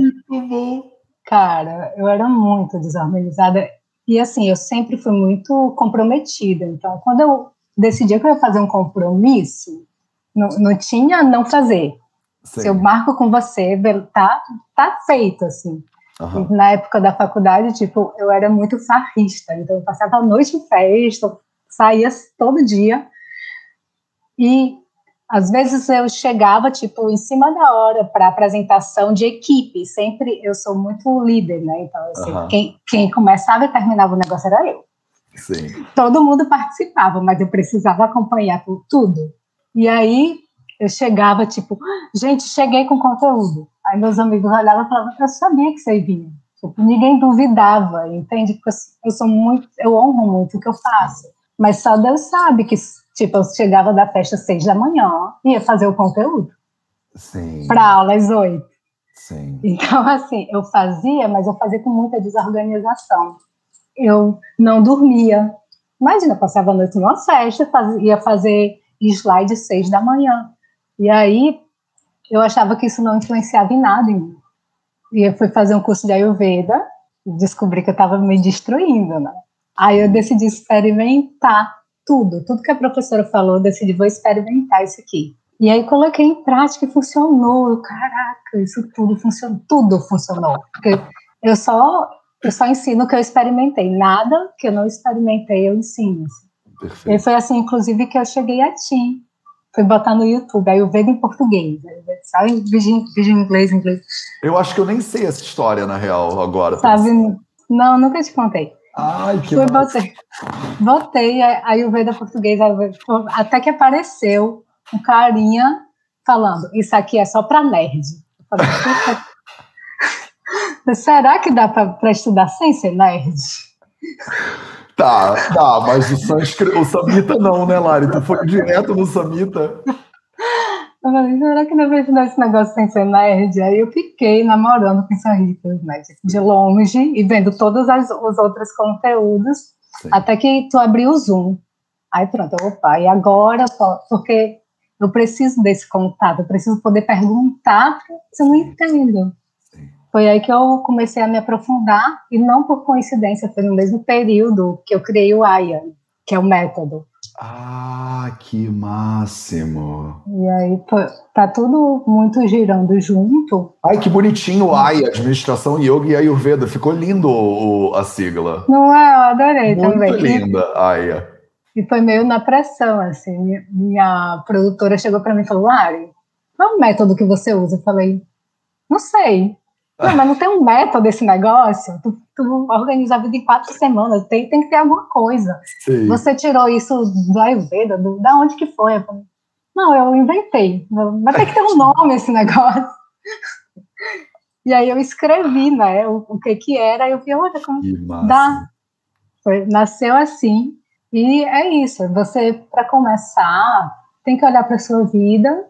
Cara, eu era muito desorganizada. E assim, eu sempre fui muito comprometida. Então, quando eu decidi que eu ia fazer um compromisso, não, não tinha não fazer. Sim. Se eu marco com você, tá, tá feito, assim. Uhum. Na época da faculdade, tipo, eu era muito farrista, então eu passava a noite em festa, saía todo dia. E às vezes eu chegava, tipo, em cima da hora para apresentação de equipe. Sempre eu sou muito líder, né? Então, assim, uhum. quem, quem começava e terminava o negócio era eu. Sim. Todo mundo participava, mas eu precisava acompanhar tudo. E aí eu chegava, tipo, gente, cheguei com conteúdo. Aí meus amigos olhavam e falavam, eu sabia que você vinha. Tipo, ninguém duvidava, entende? Porque eu sou muito, eu honro muito o que eu faço. Mas só Deus sabe que, tipo, eu chegava da festa às seis da manhã, ia fazer o conteúdo. Sim. Para aula às oito. Sim. Então, assim, eu fazia, mas eu fazia com muita desorganização. Eu não dormia. Imagina, passava a noite numa festa, fazia, ia fazer slide seis da manhã. E aí, eu achava que isso não influenciava em nada em mim. E eu fui fazer um curso de Ayurveda e descobri que eu estava me destruindo, né? Aí eu decidi experimentar tudo, tudo que a professora falou, eu decidi, vou experimentar isso aqui. E aí coloquei em prática e funcionou. Eu, caraca, isso tudo funcionou, tudo funcionou. Porque eu só, eu só ensino o que eu experimentei, nada que eu não experimentei eu ensino. Perfeito. E foi assim, inclusive, que eu cheguei a ti, Fui botar no YouTube, aí eu vejo em português. Só em vídeo, vídeo em inglês, inglês. Eu acho que eu nem sei essa história, na real, agora. Sabe? Não, nunca te contei. Ai, que Fui, botei, botei aí o Veda português, até que apareceu um carinha falando, isso aqui é só para nerd. Falei, Será que dá para estudar sem ser nerd? Tá, tá, mas o, sânscrito, o samita não, né, Lari? Tu foi direto no samita. Eu falei, será que não vai estudar esse negócio sem ser nerd? Aí eu fiquei namorando com Sarritas, né? De longe e vendo todos as, os outros conteúdos, Sim. até que tu abriu o Zoom. Aí pronto, opa, e agora, porque eu preciso desse contato, eu preciso poder perguntar se eu não entendo. Foi aí que eu comecei a me aprofundar, e não por coincidência, foi no mesmo período que eu criei o AIA, que é o método. Ah, que máximo! E aí tá tudo muito girando junto. Ai, que bonitinho o AIA, Administração Yoga e Ayurveda. Ficou lindo o, a sigla. Não é? Eu adorei muito também. Muito linda, AIA. E foi meio na pressão, assim. Minha, minha produtora chegou para mim e falou, Lari, qual é o método que você usa? Eu falei, não sei. Não, mas não tem um método esse negócio. Tu, tu organiza a vida em quatro semanas, tem, tem que ter alguma coisa. Sim. Você tirou isso do Ayurveda, do, da onde que foi? Eu falei, não, eu inventei. Vai ter que ter um nome esse negócio. E aí eu escrevi, né, o, o que que era, eu vi, olha como dá. Foi, nasceu assim. E é isso, você, para começar, tem que olhar para sua vida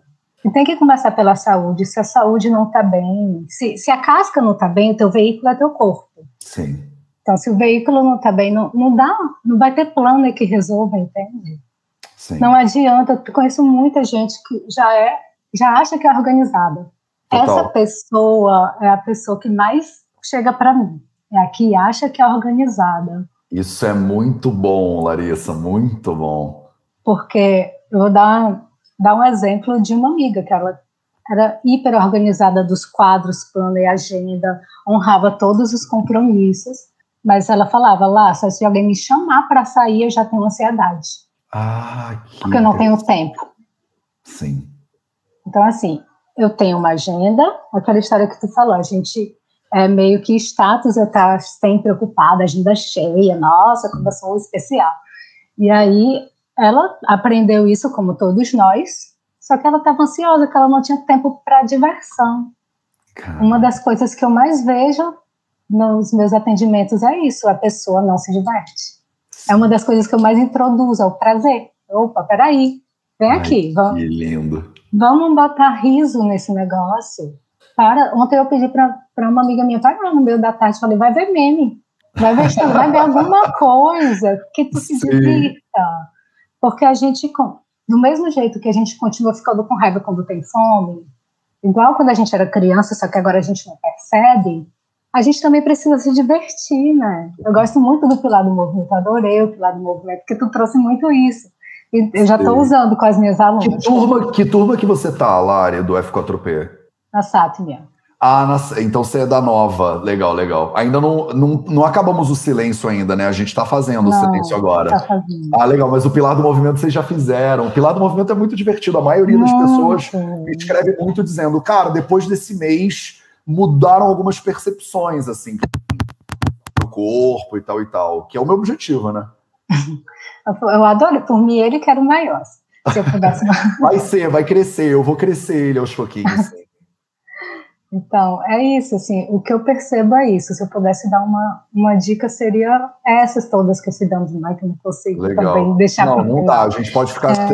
tem que começar pela saúde. Se a saúde não está bem, se, se a casca não está bem, o teu veículo é teu corpo. Sim. Então, se o veículo não está bem, não, não dá, não vai ter plano que resolva, entende? Sim. Não adianta. Eu conheço muita gente que já é, já acha que é organizada. Total. Essa pessoa é a pessoa que mais chega para mim. É a que acha que é organizada. Isso é muito bom, Larissa, muito bom. Porque eu vou dar dar um exemplo de uma amiga que ela era hiper organizada dos quadros, plano e agenda, honrava todos os compromissos, mas ela falava lá, só se alguém me chamar para sair, eu já tenho ansiedade. Ah, que porque eu não tenho tempo. Sim. Então, assim, eu tenho uma agenda, aquela história que tu falou, a gente é meio que status, eu estar sempre ocupada, agenda cheia, nossa, como eu sou especial. E aí, ela aprendeu isso como todos nós, só que ela estava ansiosa, que ela não tinha tempo para diversão. Caramba. Uma das coisas que eu mais vejo nos meus atendimentos é isso, a pessoa não se diverte. É uma das coisas que eu mais introduzo, é o prazer. Opa, peraí, vem Ai, aqui. Vamos, que lindo. Vamos botar riso nesse negócio. Para, ontem eu pedi para uma amiga minha, vai lá no meio da tarde, falei, vai ver meme, vai ver, vai ver alguma coisa que tu se divirta. Porque a gente, do mesmo jeito que a gente continua ficando com raiva quando tem fome, igual quando a gente era criança, só que agora a gente não percebe, a gente também precisa se divertir, né? Eu gosto muito do pilar do movimento, adorei o pilar do movimento, porque tu trouxe muito isso. E eu já estou usando com as minhas alunas. Que turma, que turma que você tá, do F4P? Na Sátmia. Ah, então você é da nova. Legal, legal. Ainda não, não, não acabamos o silêncio ainda, né? A gente está fazendo não, o silêncio agora. Tá fazendo. Ah, legal, mas o Pilar do Movimento vocês já fizeram. O Pilar do Movimento é muito divertido. A maioria das pessoas escreve muito dizendo, cara, depois desse mês mudaram algumas percepções, assim, do corpo e tal e tal, que é o meu objetivo, né? Eu adoro, por mim ele quero maior. Se eu pudesse. vai ser, vai crescer, eu vou crescer ele aos pouquinhos. Então, é isso, assim, o que eu percebo é isso. Se eu pudesse dar uma, uma dica, seria essas todas que cidadãos mais que eu não consigo Legal. também deixar Não, não dá, a gente pode ficar é.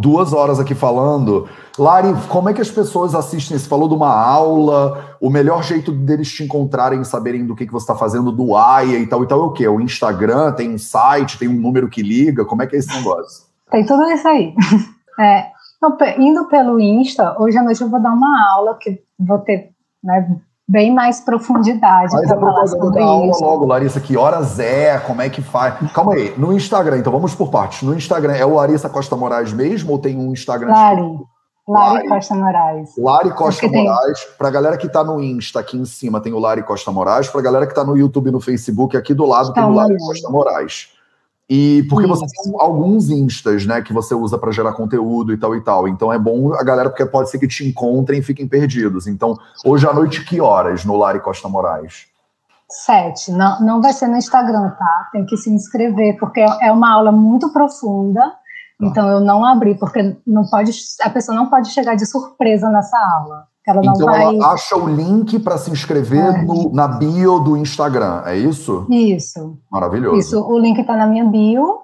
duas horas aqui falando. Lari, como é que as pessoas assistem? Você falou de uma aula, o melhor jeito deles te encontrarem, saberem do que, que você está fazendo, do AIA e tal e tal, é o quê? O Instagram, tem um site, tem um número que liga, como é que é esse negócio? Tem tudo isso aí. É, então, indo pelo Insta, hoje à noite eu vou dar uma aula que vou ter né, bem mais profundidade para falar sobre da aula isso. logo, Larissa, que horas é, como é que faz? Calma aí, no Instagram, então vamos por partes. No Instagram, é o Larissa Costa Moraes mesmo ou tem um Instagram? Lari. Lari, Lari Costa Moraes. Lari Costa Moraes. Para a galera que está no Insta, aqui em cima tem o Lari Costa Moraes. Para a galera que está no YouTube e no Facebook, aqui do lado tem o Lari Costa Moraes. E porque Isso. você tem alguns instas, né, que você usa para gerar conteúdo e tal e tal. Então é bom a galera, porque pode ser que te encontrem e fiquem perdidos. Então, hoje à noite, que horas no Lari Costa Moraes? Sete. Não, não vai ser no Instagram, tá? Tem que se inscrever, porque é uma aula muito profunda. Tá. Então eu não abri, porque não pode, a pessoa não pode chegar de surpresa nessa aula. Ela então vai... ela acha o link para se inscrever é. no, na bio do Instagram, é isso? Isso. Maravilhoso. Isso, o link está na minha bio,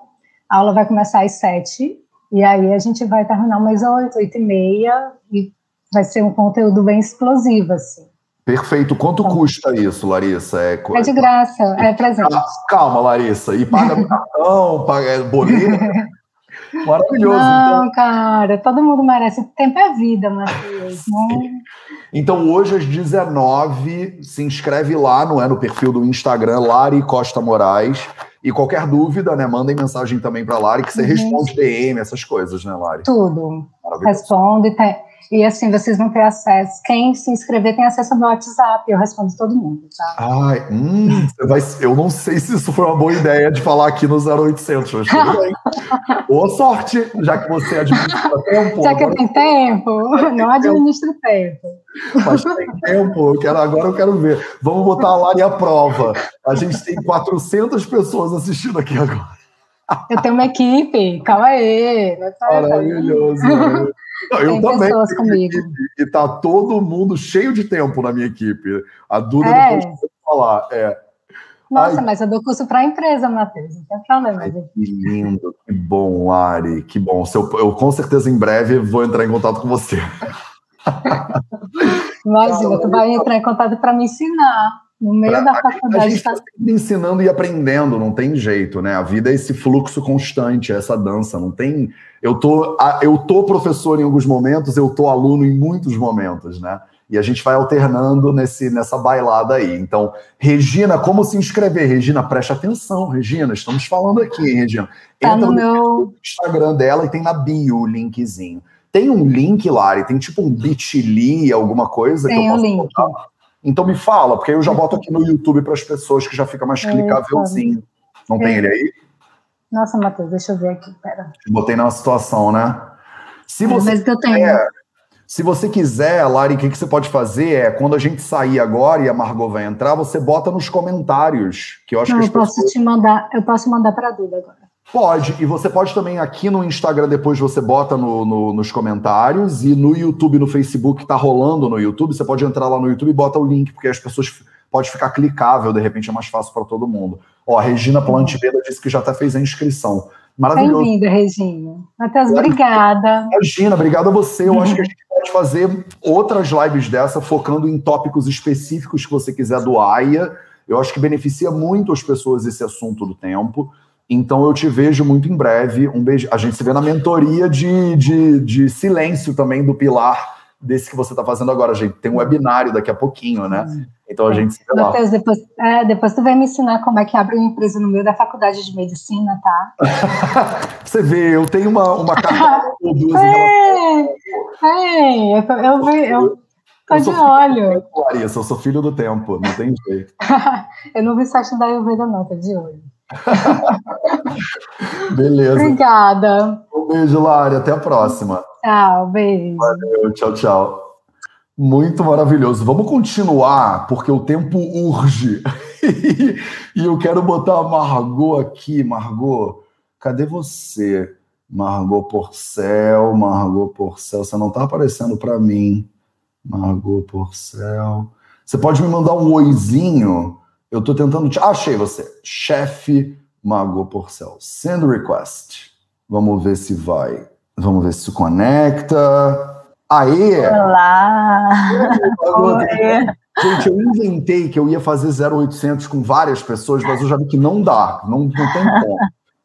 a aula vai começar às sete, e aí a gente vai terminar umas oito, oito e meia, e vai ser um conteúdo bem explosivo, assim. Perfeito. Quanto então, custa isso, Larissa? É, é de graça, é presente. Calma, Larissa. E paga cartão, paga é boleto. Maravilhoso. Não, então. cara, todo mundo merece. O tempo é vida, Matheus. Então, hoje às 19 se inscreve lá, não é? No perfil do Instagram, Lari Costa Moraes. E qualquer dúvida, né? Mandem mensagem também para Lari, que você uhum. responde DM, essas coisas, né, Lari? Tudo. Responde. Tem, e assim, vocês vão ter acesso. Quem se inscrever tem acesso ao meu WhatsApp. Eu respondo todo mundo, tá? Ai, hum, vai, eu não sei se isso foi uma boa ideia de falar aqui no 0800, mas tudo bem. Boa sorte, já que você administra tempo. Já que eu tenho tempo, não administro tempo. Mas tem tempo, eu quero, agora eu quero ver. Vamos botar a Lari à prova. A gente tem 400 pessoas assistindo aqui agora. Eu tenho uma equipe, calma aí. Maravilhoso. Não, eu também. comigo. E, e tá todo mundo cheio de tempo na minha equipe. A Duda é. depois pode falar. É. Nossa, Ai, mas eu dou curso para a empresa, Matheus, não tem problema. Ai, que lindo, que bom, Ari, que bom. Eu, eu, com certeza em breve vou entrar em contato com você. Imagina, tu vai entrar em contato para me ensinar. No meio pra, da faculdade. A gente está tá sempre ensinando e aprendendo, não tem jeito, né? A vida é esse fluxo constante, é essa dança, não tem. Eu tô, eu tô professor em alguns momentos, eu tô aluno em muitos momentos, né? E a gente vai alternando nesse, nessa bailada aí. Então, Regina, como se inscrever? Regina, preste atenção, Regina, estamos falando aqui, hein, Regina? Tá Entra no, no meu Instagram dela e tem na bio o linkzinho. Tem um link, Lari? Tem tipo um bit.ly, alguma coisa tem que eu posso um link. Botar? Então me fala, porque eu já boto aqui no YouTube para as pessoas que já fica mais clicávelzinho. Não tem ele aí? Nossa, Matheus, deixa eu ver aqui, pera. Botei na situação, né? Se você Mas eu tenho. Quiser, se você quiser, Lari, o que, que você pode fazer é, quando a gente sair agora e a Margot vai entrar, você bota nos comentários, que eu acho Não, que eu posso pessoas... te mandar, eu posso mandar para a Duda agora. Pode, e você pode também aqui no Instagram, depois você bota no, no, nos comentários, e no YouTube, no Facebook, tá rolando no YouTube, você pode entrar lá no YouTube e bota o link, porque as pessoas pode ficar clicável, de repente é mais fácil para todo mundo. Ó, a Regina Plantiveda disse que já até fez a inscrição. Maravilhoso. Bem-vinda, Regina. Matheus, obrigada. Regina, obrigado a você. Eu acho que a gente pode fazer outras lives dessa, focando em tópicos específicos que você quiser do AIA. Eu acho que beneficia muito as pessoas esse assunto do tempo. Então eu te vejo muito em breve. Um beijo. A gente se vê na mentoria de, de, de silêncio também do Pilar, desse que você está fazendo agora, gente. Tem um webinário daqui a pouquinho, né? Então a gente se vê lá. Matheus, depois, é, depois tu vai me ensinar como é que abre uma empresa no meio da faculdade de medicina, tá? você vê, eu tenho uma, uma carta ou duas é, é, eu, eu, vi, eu, Tô de olho. Larissa, eu sou filho do tempo, não tem jeito. eu não vi Sasha da Ayurveda, não, tô de olho. Beleza. Obrigada. Um beijo, Lari. Até a próxima. Tchau, beijo. Valeu, tchau, tchau. Muito maravilhoso. Vamos continuar, porque o tempo urge. e eu quero botar a Margot aqui. Margot, cadê você? Margot Porcel, Margot Porcel. Você não está aparecendo para mim. Margot Porcel. Você pode me mandar um oizinho? Eu estou tentando. Te... achei você. Chefe Mago Porcel. Send request. Vamos ver se vai. Vamos ver se conecta. Aê! Olá! Oi. Gente, eu inventei que eu ia fazer 0800 com várias pessoas, mas eu já vi que não dá, não, não tem como.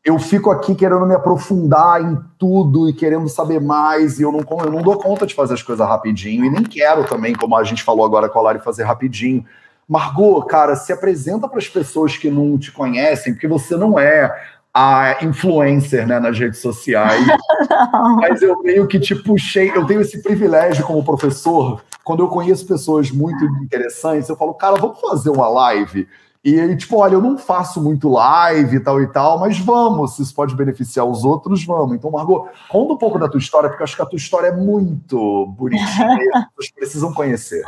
Eu fico aqui querendo me aprofundar em tudo e querendo saber mais, e eu não, eu não dou conta de fazer as coisas rapidinho, e nem quero também, como a gente falou agora com a Lari, fazer rapidinho. Margot, cara, se apresenta para as pessoas que não te conhecem, porque você não é a influencer né, nas redes sociais. Mas eu meio que te puxei, eu tenho esse privilégio como professor, quando eu conheço pessoas muito interessantes, eu falo, cara, vamos fazer uma live e ele, tipo, olha, eu não faço muito live e tal e tal, mas vamos, se isso pode beneficiar os outros, vamos. Então, Margot, conta um pouco da tua história, porque eu acho que a tua história é muito bonitinha as pessoas precisam conhecer.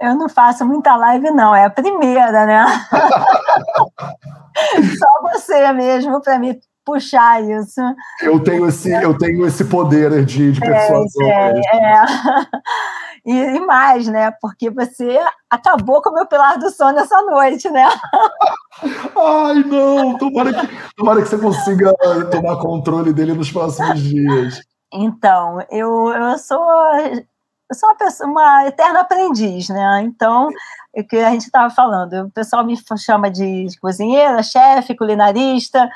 Eu não faço muita live, não, é a primeira, né? Só você mesmo para me puxar isso. Eu tenho esse, eu tenho esse poder de, de persuasão. É, é, é. E, e, mais, né? Porque você acabou com o meu pilar do sono essa noite, né? Ai, não! Tomara que, tomara que você consiga tomar controle dele nos próximos dias. Então, eu, eu sou eu sou uma, pessoa, uma eterna aprendiz, né? Então, é que a gente estava falando, o pessoal me chama de cozinheira, chefe, culinarista.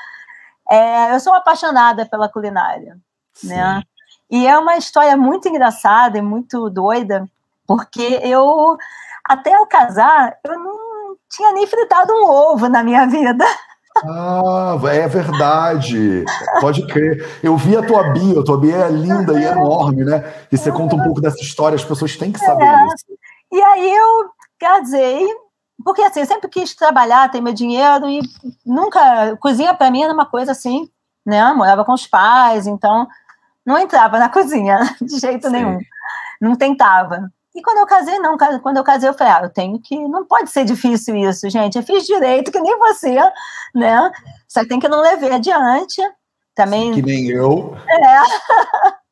É, eu sou apaixonada pela culinária, Sim. né? E é uma história muito engraçada e muito doida, porque eu, até eu casar, eu não tinha nem fritado um ovo na minha vida. Ah, é verdade. Pode crer. Eu vi a tua bio, a tua bio é linda e enorme, né? E você conta um pouco dessa história, as pessoas têm que saber é. isso. E aí eu casei, porque assim, eu sempre quis trabalhar, ter meu dinheiro e nunca. Cozinha para mim era uma coisa assim, né? Morava com os pais, então não entrava na cozinha de jeito Sim. nenhum. Não tentava. E quando eu casei, não, quando eu casei, eu falei, ah, eu tenho que. Não pode ser difícil isso, gente. Eu fiz direito, que nem você, né? Só que tem que não levar adiante. Também. Que nem eu. É.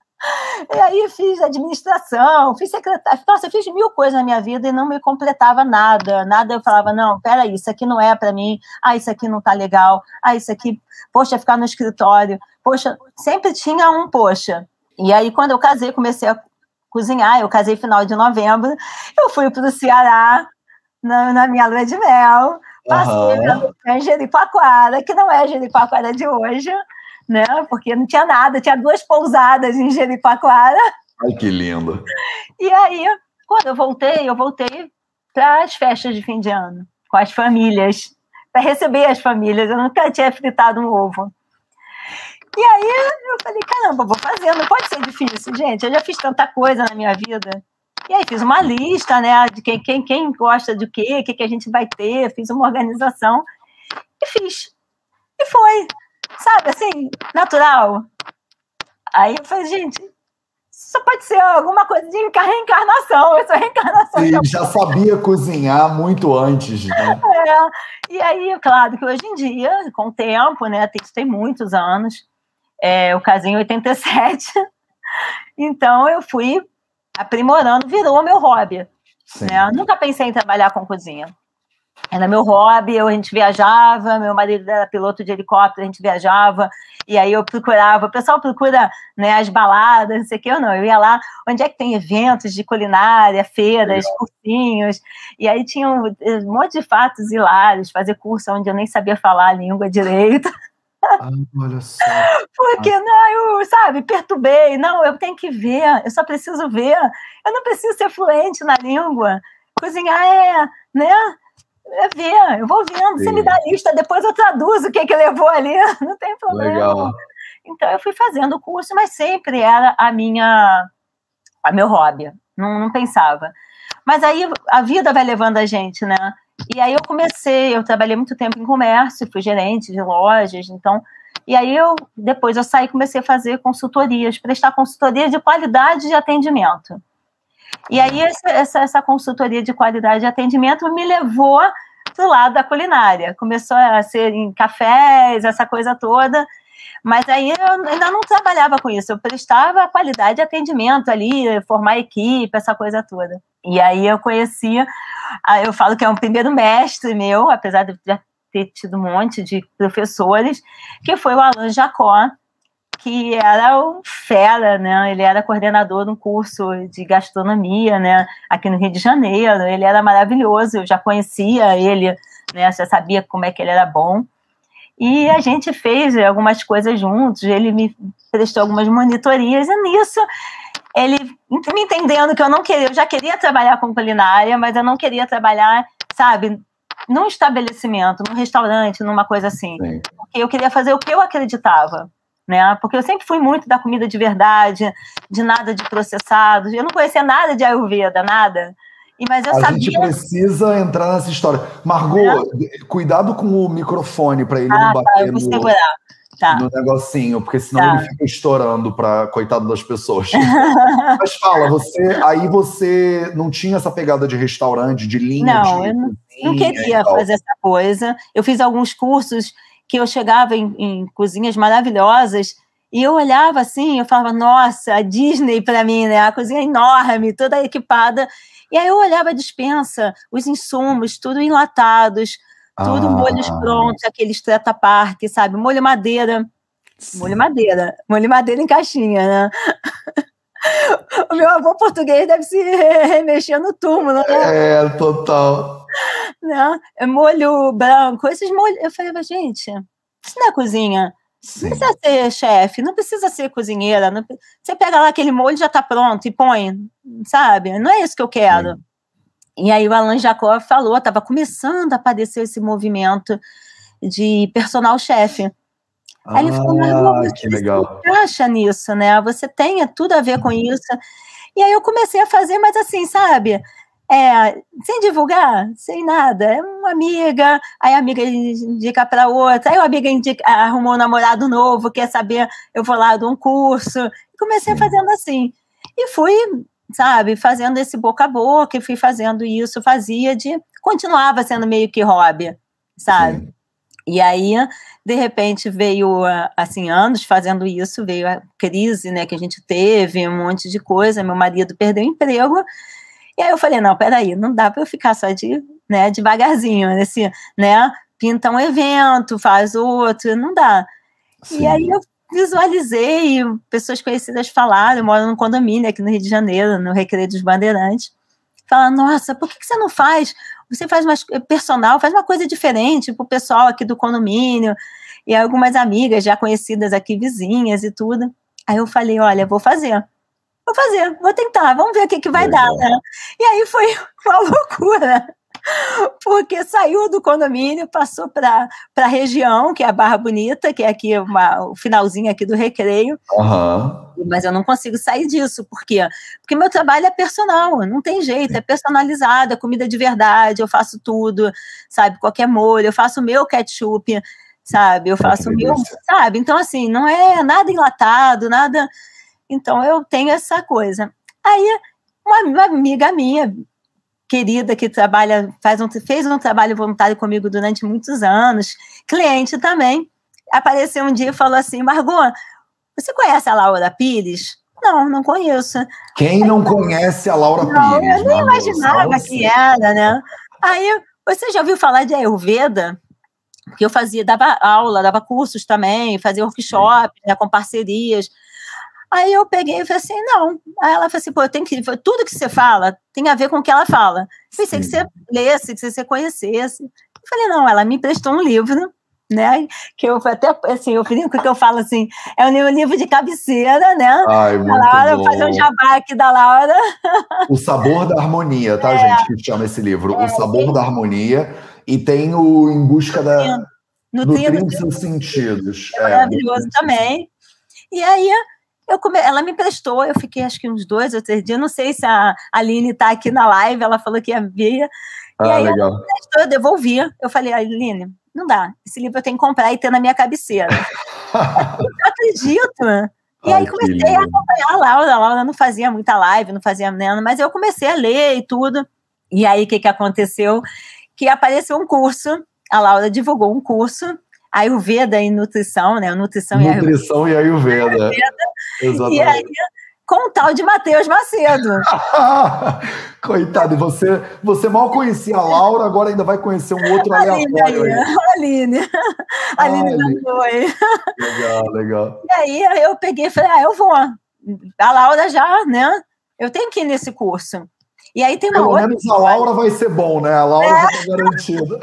E aí fiz administração, fiz secretária, nossa, eu fiz mil coisas na minha vida e não me completava nada, nada eu falava, não, peraí, isso aqui não é para mim, ah, isso aqui não tá legal, ah, isso aqui, poxa, ficar no escritório, poxa, sempre tinha um poxa. E aí, quando eu casei, comecei a cozinhar. Eu casei final de novembro. Eu fui para o Ceará na, na, minha lua de mel. Passei uhum. em Jericoacoara, que não é Jericoacoara de hoje, né? Porque não tinha nada. Tinha duas pousadas em Jericoacoara. Ai, que lindo. E aí, quando eu voltei, eu voltei para as festas de fim de ano, com as famílias, para receber as famílias. Eu nunca tinha fritado um ovo. E aí eu falei, caramba, vou fazer, não pode ser difícil, gente. Eu já fiz tanta coisa na minha vida. E aí fiz uma lista, né, de quem, quem, quem gosta de quê, o que, que a gente vai ter, fiz uma organização e fiz. E foi, sabe, assim, natural. Aí eu falei, gente, só pode ser alguma coisa de reencarnação, essa reencarnação. Sim, já sabia cozinhar muito antes, né? É, e aí, claro que hoje em dia, com o tempo, né, tem, tem muitos anos, é, eu casei em 87, então eu fui aprimorando, virou meu hobby. Né? Eu nunca pensei em trabalhar com cozinha. Era meu hobby, eu, a gente viajava, meu marido era piloto de helicóptero, a gente viajava, e aí eu procurava, o pessoal procura né, as baladas, não sei o que, eu não, eu ia lá, onde é que tem eventos de culinária, feiras, Legal. cursinhos, e aí tinha um, um monte de fatos hilários, fazer curso onde eu nem sabia falar a língua direito. Ah, olha só. Porque, ah. não, eu, sabe, perturbei. Não, eu tenho que ver, eu só preciso ver. Eu não preciso ser fluente na língua. Cozinhar é, né? É ver, eu vou vendo. Sim. Você me dá a lista, depois eu traduzo o que, que levou ali, não tem problema. Legal. Então, eu fui fazendo o curso, mas sempre era a minha, a meu hobby. Não, não pensava. Mas aí a vida vai levando a gente, né? E aí eu comecei, eu trabalhei muito tempo em comércio, fui gerente de lojas, então. E aí eu depois eu saí e comecei a fazer consultorias, prestar consultoria de qualidade de atendimento. E aí essa, essa, essa consultoria de qualidade de atendimento me levou para o lado da culinária. Começou a ser em cafés, essa coisa toda. Mas aí eu ainda não trabalhava com isso, eu prestava qualidade de atendimento ali, formar equipe, essa coisa toda. E aí eu conhecia, eu falo que é um primeiro mestre meu, apesar de ter tido um monte de professores, que foi o Alan Jacó, que era um fera, né? Ele era coordenador de um curso de gastronomia, né? Aqui no Rio de Janeiro. Ele era maravilhoso, eu já conhecia ele, né? Já sabia como é que ele era bom. E a gente fez algumas coisas juntos, ele me prestou algumas monitorias, e nisso ele me entendendo que eu não queria, eu já queria trabalhar com culinária, mas eu não queria trabalhar, sabe, num estabelecimento, num restaurante, numa coisa assim. Sim. Porque eu queria fazer o que eu acreditava. Né? Porque eu sempre fui muito da comida de verdade, de nada de processado. Eu não conhecia nada de Ayurveda, nada. E, mas eu a sabia... gente precisa entrar nessa história. Margot, é. cuidado com o microfone para ele ah, não bater tá, eu vou no, segurar. Tá. no negocinho, porque senão tá. ele fica estourando para coitado das pessoas. mas fala, você aí você não tinha essa pegada de restaurante, de linha? Não, de eu não, não queria fazer essa coisa. Eu fiz alguns cursos que eu chegava em, em cozinhas maravilhosas e eu olhava assim, eu falava, nossa, a Disney para mim, né? A cozinha enorme, toda equipada. E aí eu olhava a dispensa, os insumos, tudo enlatados, tudo ah. molhos prontos, aqueles park, sabe? Molho madeira. Sim. Molho madeira. Molho madeira em caixinha, né? o meu avô português deve se remexer no túmulo, né? É, total. Né? Molho branco, esses molhos. Eu falei, gente, isso não é cozinha. Sim. Não precisa ser chefe, não precisa ser cozinheira. Não... Você pega lá aquele molho já está pronto e põe, sabe? Não é isso que eu quero. Sim. E aí o Alan Jacob falou, estava começando a aparecer esse movimento de personal chefe. Ah, aí ele falou, ah, que legal. Você acha nisso, né? Você tem tudo a ver com isso. E aí eu comecei a fazer, mas assim, sabe? É, sem divulgar, sem nada. É uma amiga, aí a amiga indica para outra, aí a amiga indica, arrumou um namorado novo, quer saber, eu vou lá de um curso. Comecei Sim. fazendo assim. E fui, sabe, fazendo esse boca a boca, e fui fazendo isso, fazia de. continuava sendo meio que hobby, sabe? Sim. E aí, de repente, veio, assim, anos fazendo isso, veio a crise, né, que a gente teve, um monte de coisa, meu marido perdeu o emprego, e aí eu falei, não, peraí, não dá para eu ficar só de, né, devagarzinho, nesse, né, pinta um evento, faz outro, não dá. Sim. E aí eu visualizei, pessoas conhecidas falaram, eu moro num condomínio aqui no Rio de Janeiro, no Recreio dos Bandeirantes, falaram, nossa, por que, que você não faz você faz mais personal, faz uma coisa diferente para o pessoal aqui do condomínio, e algumas amigas já conhecidas aqui, vizinhas e tudo. Aí eu falei, olha, vou fazer. Vou fazer, vou tentar, vamos ver o que, que vai Legal. dar, né? E aí foi uma loucura porque saiu do condomínio, passou para a região, que é a Barra Bonita, que é aqui uma, o finalzinho aqui do recreio. Uhum. Mas eu não consigo sair disso. Por quê? Porque meu trabalho é personal, não tem jeito, é personalizado, é comida de verdade, eu faço tudo, sabe? Qualquer molho, eu faço o meu ketchup, sabe? Eu faço o meu, sabe? Então, assim, não é nada enlatado, nada. Então, eu tenho essa coisa. Aí, uma, uma amiga minha querida que trabalha, faz um, fez um trabalho voluntário comigo durante muitos anos, cliente também, apareceu um dia e falou assim: Margot, você conhece a Laura Pires? Não, não conheço. Quem não conhece a Laura não, Pires? Eu nem imaginava que era, né? Aí, você já ouviu falar de Ayurveda? Porque eu fazia, dava aula, dava cursos também, fazia workshop né, com parcerias. Aí eu peguei e falei assim, não. Aí ela falou assim, pô, eu tenho que. Tudo que você fala tem a ver com o que ela fala. Pensei que você lesse, que você conhecesse. Eu falei, não, ela me emprestou um livro, né? Que eu até assim, eu brinco que eu falo assim, é um livro de cabeceira, né? Ai, Laura, bom. fazer um jabá aqui da Laura. O Sabor da Harmonia, tá, é. gente? Que chama esse livro. É, o Sabor sim. da Harmonia. E tem o Em Busca da. Nutrindo, Nutrindo seus sentidos. É, maravilhoso também. E aí eu come... Ela me emprestou, eu fiquei acho que uns dois ou três dias. Não sei se a Aline está aqui na live, ela falou que ia vir. Ah, e aí legal. ela me emprestou, eu devolvi. Eu falei, Aline, não dá. Esse livro eu tenho que comprar e ter na minha cabeceira. eu não acredito. E Ai, aí comecei a acompanhar a Laura. A Laura não fazia muita live, não fazia nada, mas eu comecei a ler e tudo. E aí o que, que aconteceu? Que apareceu um curso, a Laura divulgou um curso Ayurveda e nutrição, né? Nutrição, nutrição e Ayurveda. E, Ayurveda. Exatamente. e aí, com o tal de Matheus Macedo. Coitado, e você, você mal conhecia a Laura, agora ainda vai conhecer um outro Aline, aleatório. Aí, Aline. Aline da Oi. Legal, legal. E aí eu peguei e falei, ah, eu vou. A Laura já, né? Eu tenho que ir nesse curso. E aí tem uma Pelo outra. menos a Laura vai ser bom, né? A Laura é. já tá garantida.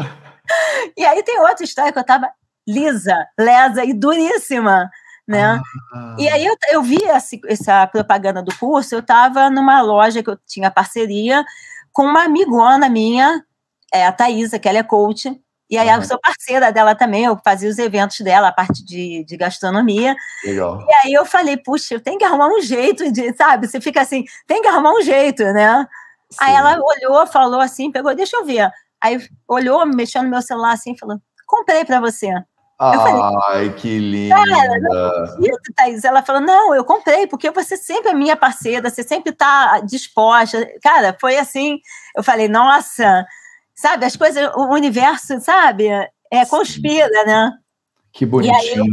e aí tem outra história que eu tava lisa, lesa e duríssima, né? Ah. E aí eu, eu vi essa, essa propaganda do curso, eu estava numa loja que eu tinha parceria com uma amigona minha, é, a Thaisa, que ela é coach, e aí uhum. eu sou parceira dela também, eu fazia os eventos dela, a parte de, de gastronomia. Legal. E aí eu falei, puxa, eu tenho que arrumar um jeito de, sabe? Você fica assim, tem que arrumar um jeito, né? Sim. Aí ela olhou, falou assim, pegou, deixa eu ver. Aí olhou, mexeu no meu celular assim, falou, comprei para você. Ai, que linda. Cara, acredito, Thaís. Ela falou: não, eu comprei, porque você sempre é minha parceira, você sempre está disposta. Cara, foi assim. Eu falei, nossa, sabe, as coisas, o universo, sabe, é, conspira, né? Que bonitinho. E, aí,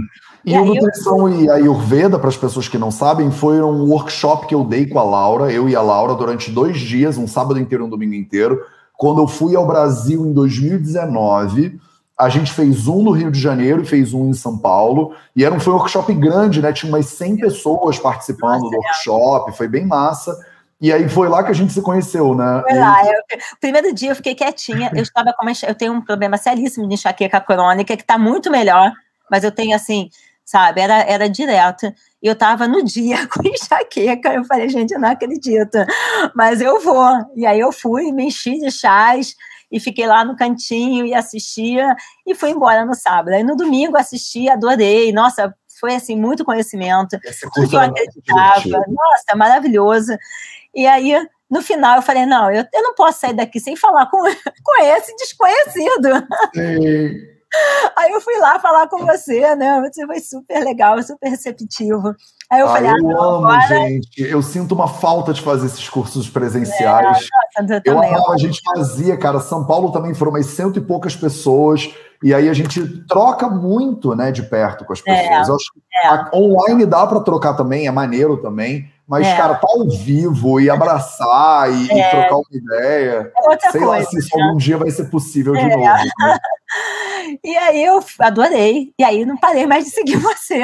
e, e a Nutrição eu... e a Ayurveda, para as pessoas que não sabem, foi um workshop que eu dei com a Laura, eu e a Laura, durante dois dias, um sábado inteiro e um domingo inteiro. Quando eu fui ao Brasil em 2019 A gente fez um no Rio de Janeiro e fez um em São Paulo. E era um, foi um workshop grande, né? Tinha umas 100 pessoas participando Nossa, do workshop, foi bem massa. E aí foi lá que a gente se conheceu, né? Foi lá. Eu, primeiro dia eu fiquei quietinha. Eu estava com uma, eu tenho um problema seríssimo de enxaqueca crônica que está muito melhor, mas eu tenho assim, sabe? Era, era direto. E eu estava no dia com enxaqueca. Eu falei, gente, eu não acredito, mas eu vou. E aí eu fui, me enchi de chás e fiquei lá no cantinho e assistia e fui embora no sábado. Aí no domingo assisti, adorei. Nossa, foi assim muito conhecimento. Tudo que eu acreditava. Nossa, maravilhoso. E aí no final eu falei, não, eu, eu não posso sair daqui sem falar com, com esse desconhecido. Sim. Aí eu fui lá falar com você, né? Você foi super legal, super receptivo. Aí eu ah, falei, eu ah, amo, agora... gente. Eu sinto uma falta de fazer esses cursos presenciais. É, nossa, eu, eu amava, a gente fazia, cara. São Paulo também foram umas cento e poucas pessoas. E aí a gente troca muito, né, de perto com as pessoas. É, acho que é. online dá para trocar também, é maneiro também. Mas, é. cara, tá ao vivo e abraçar e, é. e trocar uma ideia. É outra sei coisa, lá se isso né? algum dia vai ser possível de é. novo. Né? e aí eu adorei. E aí não parei mais de seguir você.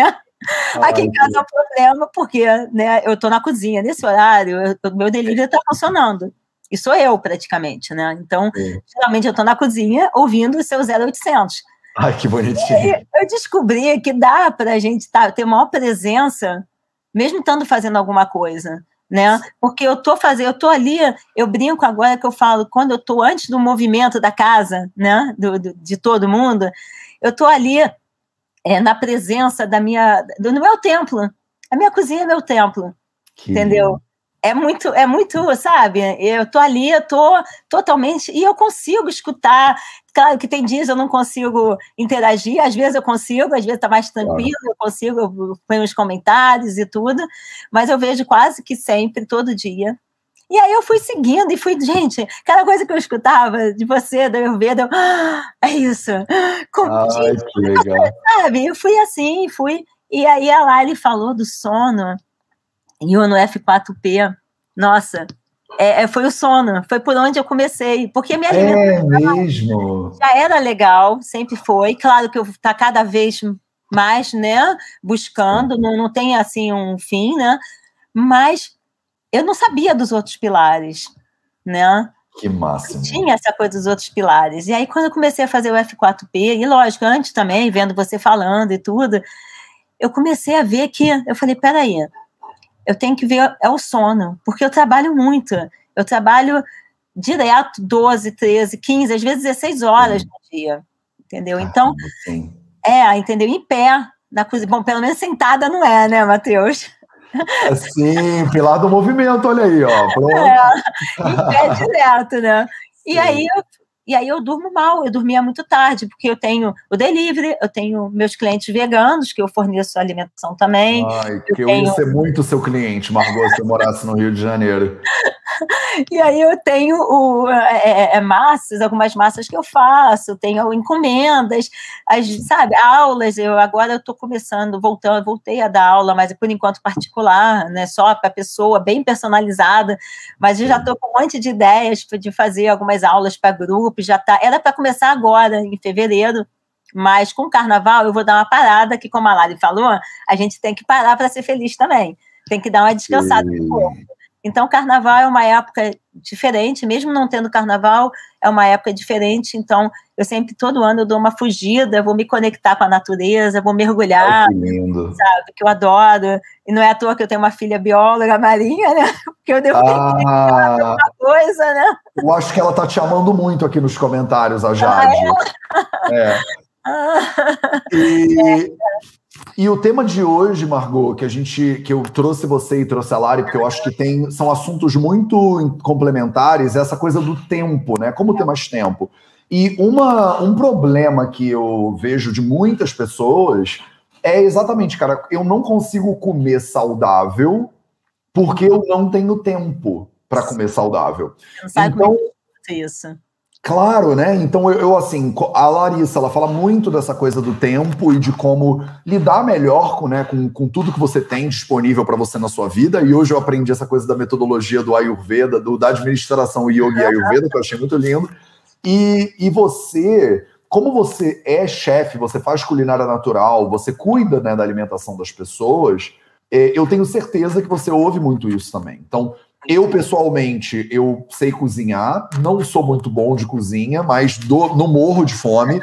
Aqui em casa é um problema, porque né, eu tô na cozinha nesse horário, o meu delivery tá funcionando. E sou eu, praticamente, né? Então, é. geralmente eu tô na cozinha ouvindo o seu 0800. Ai, que bonitinho. eu descobri que dá pra gente tá, ter maior presença mesmo estando fazendo alguma coisa, né? Porque eu tô fazendo, eu tô ali, eu brinco agora que eu falo, quando eu tô antes do movimento da casa, né, do, do de todo mundo, eu tô ali é, na presença da minha, do, meu templo. A minha cozinha é meu templo, que entendeu? É muito, é muito, sabe? Eu tô ali, eu tô totalmente e eu consigo escutar. Claro que tem dias eu não consigo interagir, às vezes eu consigo, às vezes tá mais tranquilo, claro. eu consigo, eu ponho os comentários e tudo, mas eu vejo quase que sempre, todo dia. E aí eu fui seguindo e fui, gente, cada coisa que eu escutava de você, da Ayurveda, eu, ah, é isso. Como, Ai, que legal. Sabe? Eu fui assim, fui. E aí a Lali falou do sono e o no F4P, nossa, é, é, foi o sono, foi por onde eu comecei, porque minha é mesmo. já era legal, sempre foi. Claro que eu tá cada vez mais, né, buscando, não, não tem assim um fim, né? Mas eu não sabia dos outros pilares, né? Que massa. Tinha essa coisa dos outros pilares. E aí, quando eu comecei a fazer o F4P, e lógico, antes também, vendo você falando e tudo, eu comecei a ver que, eu falei, peraí, eu tenho que ver é o sono, porque eu trabalho muito. Eu trabalho direto 12, 13, 15, às vezes 16 horas Sim. no dia. Entendeu? Então, Sim. é, entendeu? Em pé, na cozinha. Bom, pelo menos sentada não é, né, Matheus? Sim, pilar do movimento, olha aí, ó. Pronto. É, em pé direto, né? E Sim. aí eu e aí eu durmo mal, eu dormia muito tarde, porque eu tenho o delivery, eu tenho meus clientes veganos, que eu forneço alimentação também. Ai, eu que eu tenho... ia ser muito seu cliente, Margot, se eu morasse no Rio de Janeiro. e aí eu tenho o, é, é, é, massas, algumas massas que eu faço, tenho encomendas, as, sabe, aulas, eu agora eu estou começando, voltando, voltei a dar aula, mas por enquanto particular, né, só para pessoa, bem personalizada, mas eu já estou com um monte de ideias de fazer algumas aulas para já tá, era para começar agora, em fevereiro, mas com o carnaval eu vou dar uma parada, que como a Lari falou, a gente tem que parar para ser feliz também, tem que dar uma descansada no corpo. Então, carnaval é uma época diferente, mesmo não tendo carnaval, é uma época diferente. Então, eu sempre, todo ano, eu dou uma fugida, vou me conectar com a natureza, vou mergulhar, Ai, que lindo. sabe? Que eu adoro. E não é à toa que eu tenho uma filha bióloga marinha, né? Porque eu devo ter ah, alguma coisa, né? Eu acho que ela tá te amando muito aqui nos comentários, a Jade. Ah, é? é. E, é. E o tema de hoje, Margot, que a gente que eu trouxe você e trouxe a Lari, porque eu acho que tem são assuntos muito complementares, é essa coisa do tempo, né? Como ter mais tempo. E uma, um problema que eu vejo de muitas pessoas é exatamente, cara, eu não consigo comer saudável porque eu não tenho tempo para comer saudável. Então, é isso. Claro, né? Então eu, eu, assim, a Larissa, ela fala muito dessa coisa do tempo e de como lidar melhor com, né, com, com tudo que você tem disponível para você na sua vida. E hoje eu aprendi essa coisa da metodologia do Ayurveda, do, da administração Yoga e Ayurveda, que eu achei muito lindo. E, e você como você é chefe, você faz culinária natural, você cuida né, da alimentação das pessoas, é, eu tenho certeza que você ouve muito isso também. Então, eu, pessoalmente, eu sei cozinhar, não sou muito bom de cozinha, mas do, não morro de fome.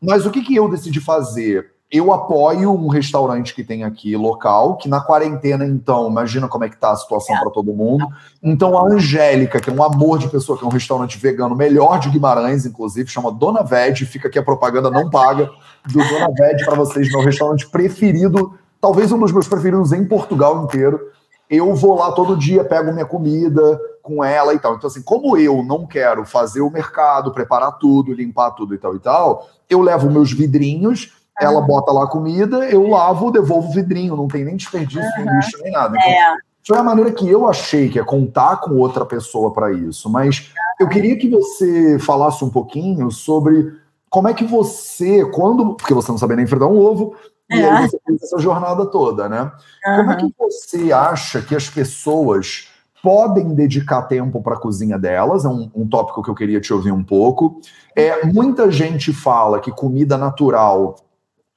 Mas o que, que eu decidi fazer? Eu apoio um restaurante que tem aqui local, que na quarentena, então, imagina como é que tá a situação para todo mundo. Então, a Angélica, que é um amor de pessoa, que é um restaurante vegano melhor de Guimarães, inclusive, chama Dona Ved, fica aqui a propaganda não paga do Dona Ved para vocês, meu restaurante preferido, talvez um dos meus preferidos em Portugal inteiro eu vou lá todo dia, pego minha comida com ela e tal. Então, assim, como eu não quero fazer o mercado, preparar tudo, limpar tudo e tal e tal, eu levo meus vidrinhos, ah. ela bota lá a comida, eu lavo, devolvo o vidrinho, não tem nem desperdício, uhum. nem lixo, nem nada. Então, é. Foi a maneira que eu achei que é contar com outra pessoa para isso. Mas eu queria que você falasse um pouquinho sobre como é que você, quando. Porque você não sabia nem fritar um ovo, e é. aí você fez essa jornada toda, né? Uhum. Como é que você acha que as pessoas podem dedicar tempo para a cozinha delas? É um, um, tópico que eu queria te ouvir um pouco. É, muita gente fala que comida natural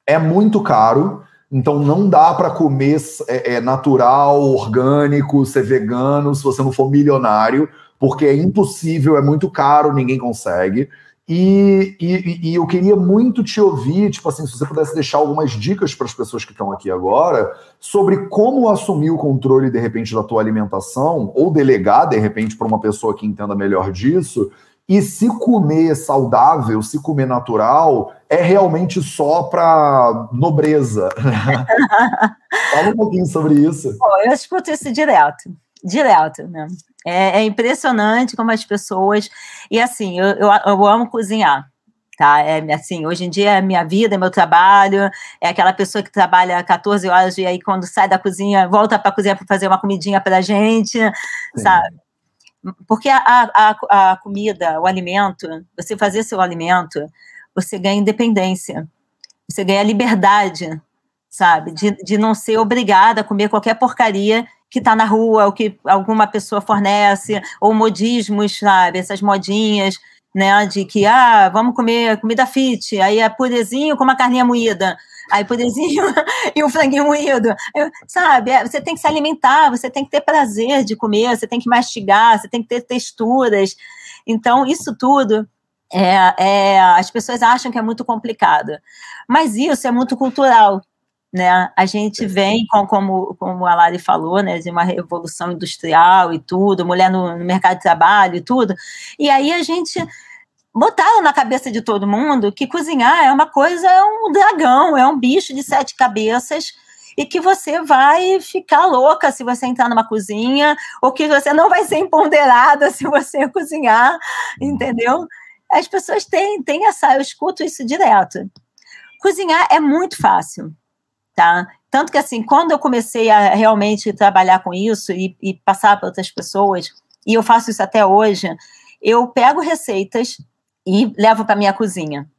é muito caro, então não dá para comer é, é, natural, orgânico, ser vegano se você não for milionário, porque é impossível, é muito caro, ninguém consegue. E, e, e, eu queria muito te ouvir, tipo assim, se você pudesse deixar algumas dicas para as pessoas que estão aqui agora, sobre como assumir o controle, de repente, da tua alimentação, ou delegar, de repente, para uma pessoa que entenda melhor disso, e se comer saudável, se comer natural, é realmente só para nobreza. Fala um pouquinho sobre isso. Bom, eu escuto isso direto, direto, né? É, é impressionante como as pessoas. E assim, eu, eu, eu amo cozinhar tá? É assim, hoje em dia é minha vida, é meu trabalho, é aquela pessoa que trabalha 14 horas e aí quando sai da cozinha, volta para a cozinha para fazer uma comidinha para a gente, Sim. sabe? Porque a, a, a comida, o alimento, você fazer seu alimento, você ganha independência, você ganha liberdade, sabe? De, de não ser obrigada a comer qualquer porcaria que está na rua, o que alguma pessoa fornece, ou modismos, sabe? Essas modinhas, né? De que, ah, vamos comer comida fit, aí é purezinho com uma carninha moída. Aí purezinho e um franguinho moído. Sabe, é, você tem que se alimentar, você tem que ter prazer de comer, você tem que mastigar, você tem que ter texturas. Então, isso tudo é, é, as pessoas acham que é muito complicado. Mas isso é muito cultural né? A gente vem, com, como, como a Lari falou, né, de uma revolução industrial e tudo, mulher no, no mercado de trabalho e tudo, e aí a gente botaram na cabeça de todo mundo que cozinhar é uma coisa, é um dragão, é um bicho de sete cabeças e que você vai ficar louca se você entrar numa cozinha, ou que você não vai ser empoderada se você cozinhar, entendeu? As pessoas têm, têm essa, eu escuto isso direto. Cozinhar é muito fácil tá? Tanto que, assim, quando eu comecei a realmente trabalhar com isso e, e passar para outras pessoas, e eu faço isso até hoje, eu pego receitas e levo para minha cozinha.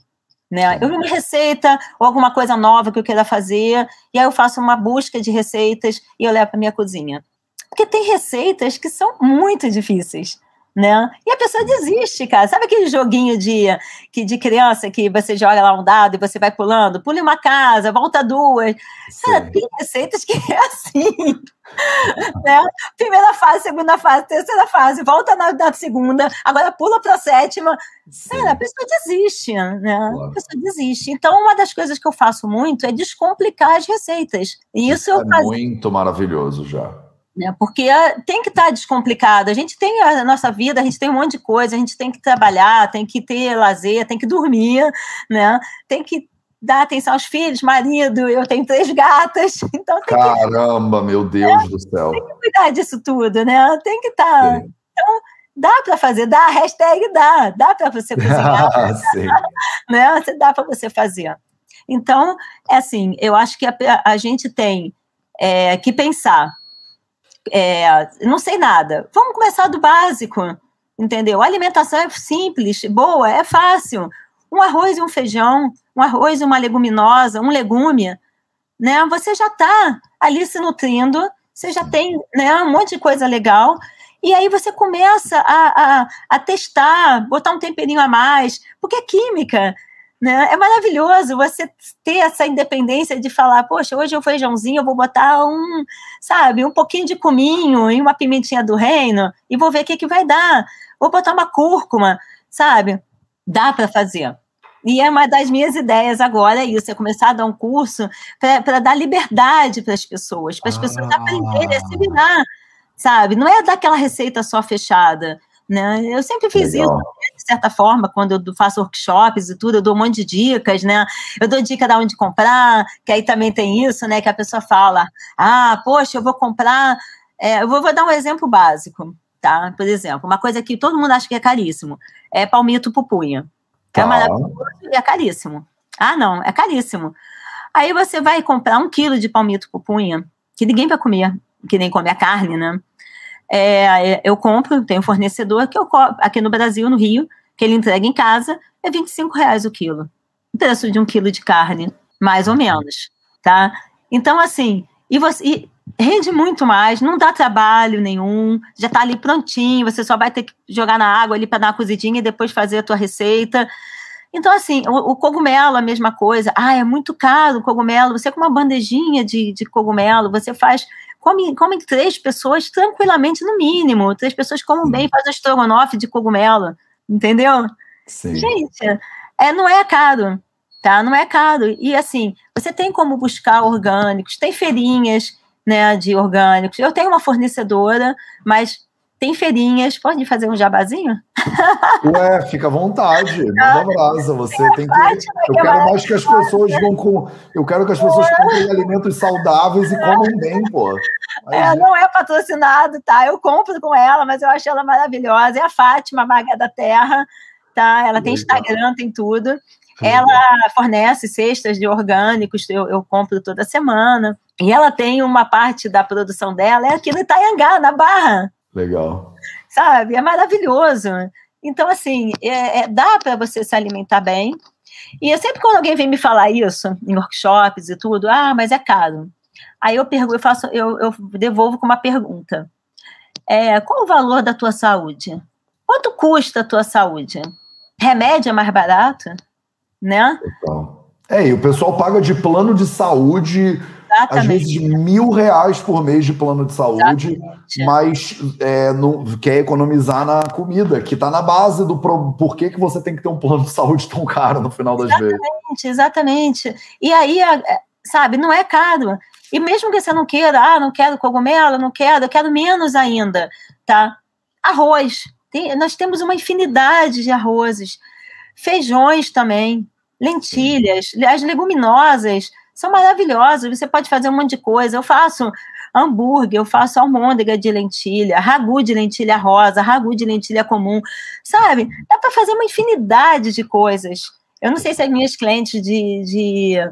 Né? Eu vi uma receita ou alguma coisa nova que eu queira fazer, e aí eu faço uma busca de receitas e eu levo para minha cozinha. Porque tem receitas que são muito difíceis né? E a pessoa desiste, cara. Sabe aquele joguinho de, que, de criança que você joga lá um dado e você vai pulando? Pule uma casa, volta duas. Cara, tem receitas que é assim. né? Primeira fase, segunda fase, terceira fase, volta na, na segunda, agora pula para a sétima. Cara, a pessoa desiste, né? A pessoa desiste. Então, uma das coisas que eu faço muito é descomplicar as receitas. E isso, isso eu é faz... muito maravilhoso já né? Porque tem que estar tá descomplicado. A gente tem a nossa vida, a gente tem um monte de coisa, a gente tem que trabalhar, tem que ter lazer, tem que dormir, né? Tem que dar atenção aos filhos, marido, eu tenho três gatas, então Caramba, que, meu Deus né? do céu. Tem que cuidar disso tudo, né? Tem que estar. Tá, então, dá para fazer, dá, hashtag dá, dá para você cozinhar. né? Dá para você fazer. Então, é assim, eu acho que a, a gente tem é, que pensar é, não sei nada. Vamos começar do básico, entendeu? A alimentação é simples, boa, é fácil. Um arroz e um feijão, um arroz e uma leguminosa, um legume, né? Você já está ali se nutrindo, você já tem né, um monte de coisa legal. E aí você começa a, a, a testar, botar um temperinho a mais, porque é química. Né? É maravilhoso você ter essa independência de falar, poxa, hoje um feijãozinho, eu vou botar um, sabe, um pouquinho de cominho e uma pimentinha do reino e vou ver o que, que vai dar. Vou botar uma cúrcuma, sabe? Dá para fazer. E é uma das minhas ideias agora, é isso, é começar a dar um curso para dar liberdade para as pessoas, para as ah. pessoas aprenderem a se virar, sabe? Não é daquela receita só fechada. Né? Eu sempre fiz Legal. isso, certa forma, quando eu faço workshops e tudo, eu dou um monte de dicas, né? Eu dou dica de onde comprar, que aí também tem isso, né? Que a pessoa fala, ah, poxa, eu vou comprar. É, eu vou, vou, dar um exemplo básico, tá? Por exemplo, uma coisa que todo mundo acha que é caríssimo é palmito pupunha. É tá. maravilhoso e é caríssimo. Ah, não, é caríssimo. Aí você vai comprar um quilo de palmito pupunha, que ninguém vai comer, que nem come a carne, né? É, eu compro, tenho um fornecedor que eu aqui no Brasil, no Rio, que ele entrega em casa, é 25 reais o quilo. O preço de um quilo de carne, mais ou menos, tá? Então, assim, e você e rende muito mais, não dá trabalho nenhum, já está ali prontinho, você só vai ter que jogar na água ali para dar uma cozidinha e depois fazer a tua receita. Então, assim, o, o, cogumelo, a mesma coisa. Ah, é muito caro o cogumelo. Você com uma bandejinha de, de cogumelo, você faz come, come três pessoas tranquilamente, no mínimo. Três pessoas comem bem, faz um estrogonofe de cogumelo, entendeu? Sim. Gente, é, não é caro, tá? Não é caro. E assim, você tem como buscar orgânicos, tem feirinhas né, de orgânicos. Eu tenho uma fornecedora, mas tem feirinhas. Pode fazer um jabazinho? Ué, fica à vontade, manda brasa. Você tem que. Eu quero mais que as pessoas vão com. Eu quero que as pessoas comprem alimentos saudáveis e comam bem, pô. É, não é patrocinado, tá? Eu compro com ela, mas eu acho ela maravilhosa. É a Fátima Maga da Terra, tá? Ela tem Instagram, tem tudo. Ela fornece cestas de orgânicos, eu, eu compro toda semana. E ela tem uma parte da produção dela, é aqui no Itaiangá, na Barra. Legal. Sabe? É maravilhoso. Então, assim, é, é, dá para você se alimentar bem. E eu sempre quando alguém vem me falar isso, em workshops e tudo, ah, mas é caro. Aí eu pergunto, eu faço, eu, eu devolvo com uma pergunta. É, qual o valor da tua saúde? Quanto custa a tua saúde? Remédio é mais barato? Né? É, e o pessoal paga de plano de saúde Exatamente. às vezes de mil reais por mês de plano de saúde, Exatamente. mas é, não, quer economizar na comida, que está na base do pro, por que, que você tem que ter um plano de saúde tão caro no final das exatamente, vezes. Exatamente, E aí, sabe, não é caro. E mesmo que você não queira, ah, não quero cogumelo, não quero, eu quero menos ainda, tá? Arroz. Tem, nós temos uma infinidade de arrozes. Feijões também, lentilhas, as leguminosas são maravilhosos. Você pode fazer um monte de coisa. Eu faço hambúrguer, eu faço almôndega de lentilha, ragu de lentilha rosa, ragu de lentilha comum, sabe? Dá para fazer uma infinidade de coisas. Eu não sei se as minhas clientes de, de,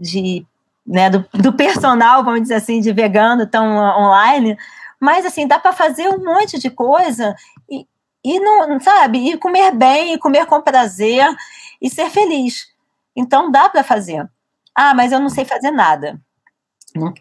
de né, do, do personal, vamos dizer assim, de vegano estão online, mas assim, dá para fazer um monte de coisa e, e não, sabe, e comer bem, e comer com prazer e ser feliz. Então dá para fazer. Ah, mas eu não sei fazer nada.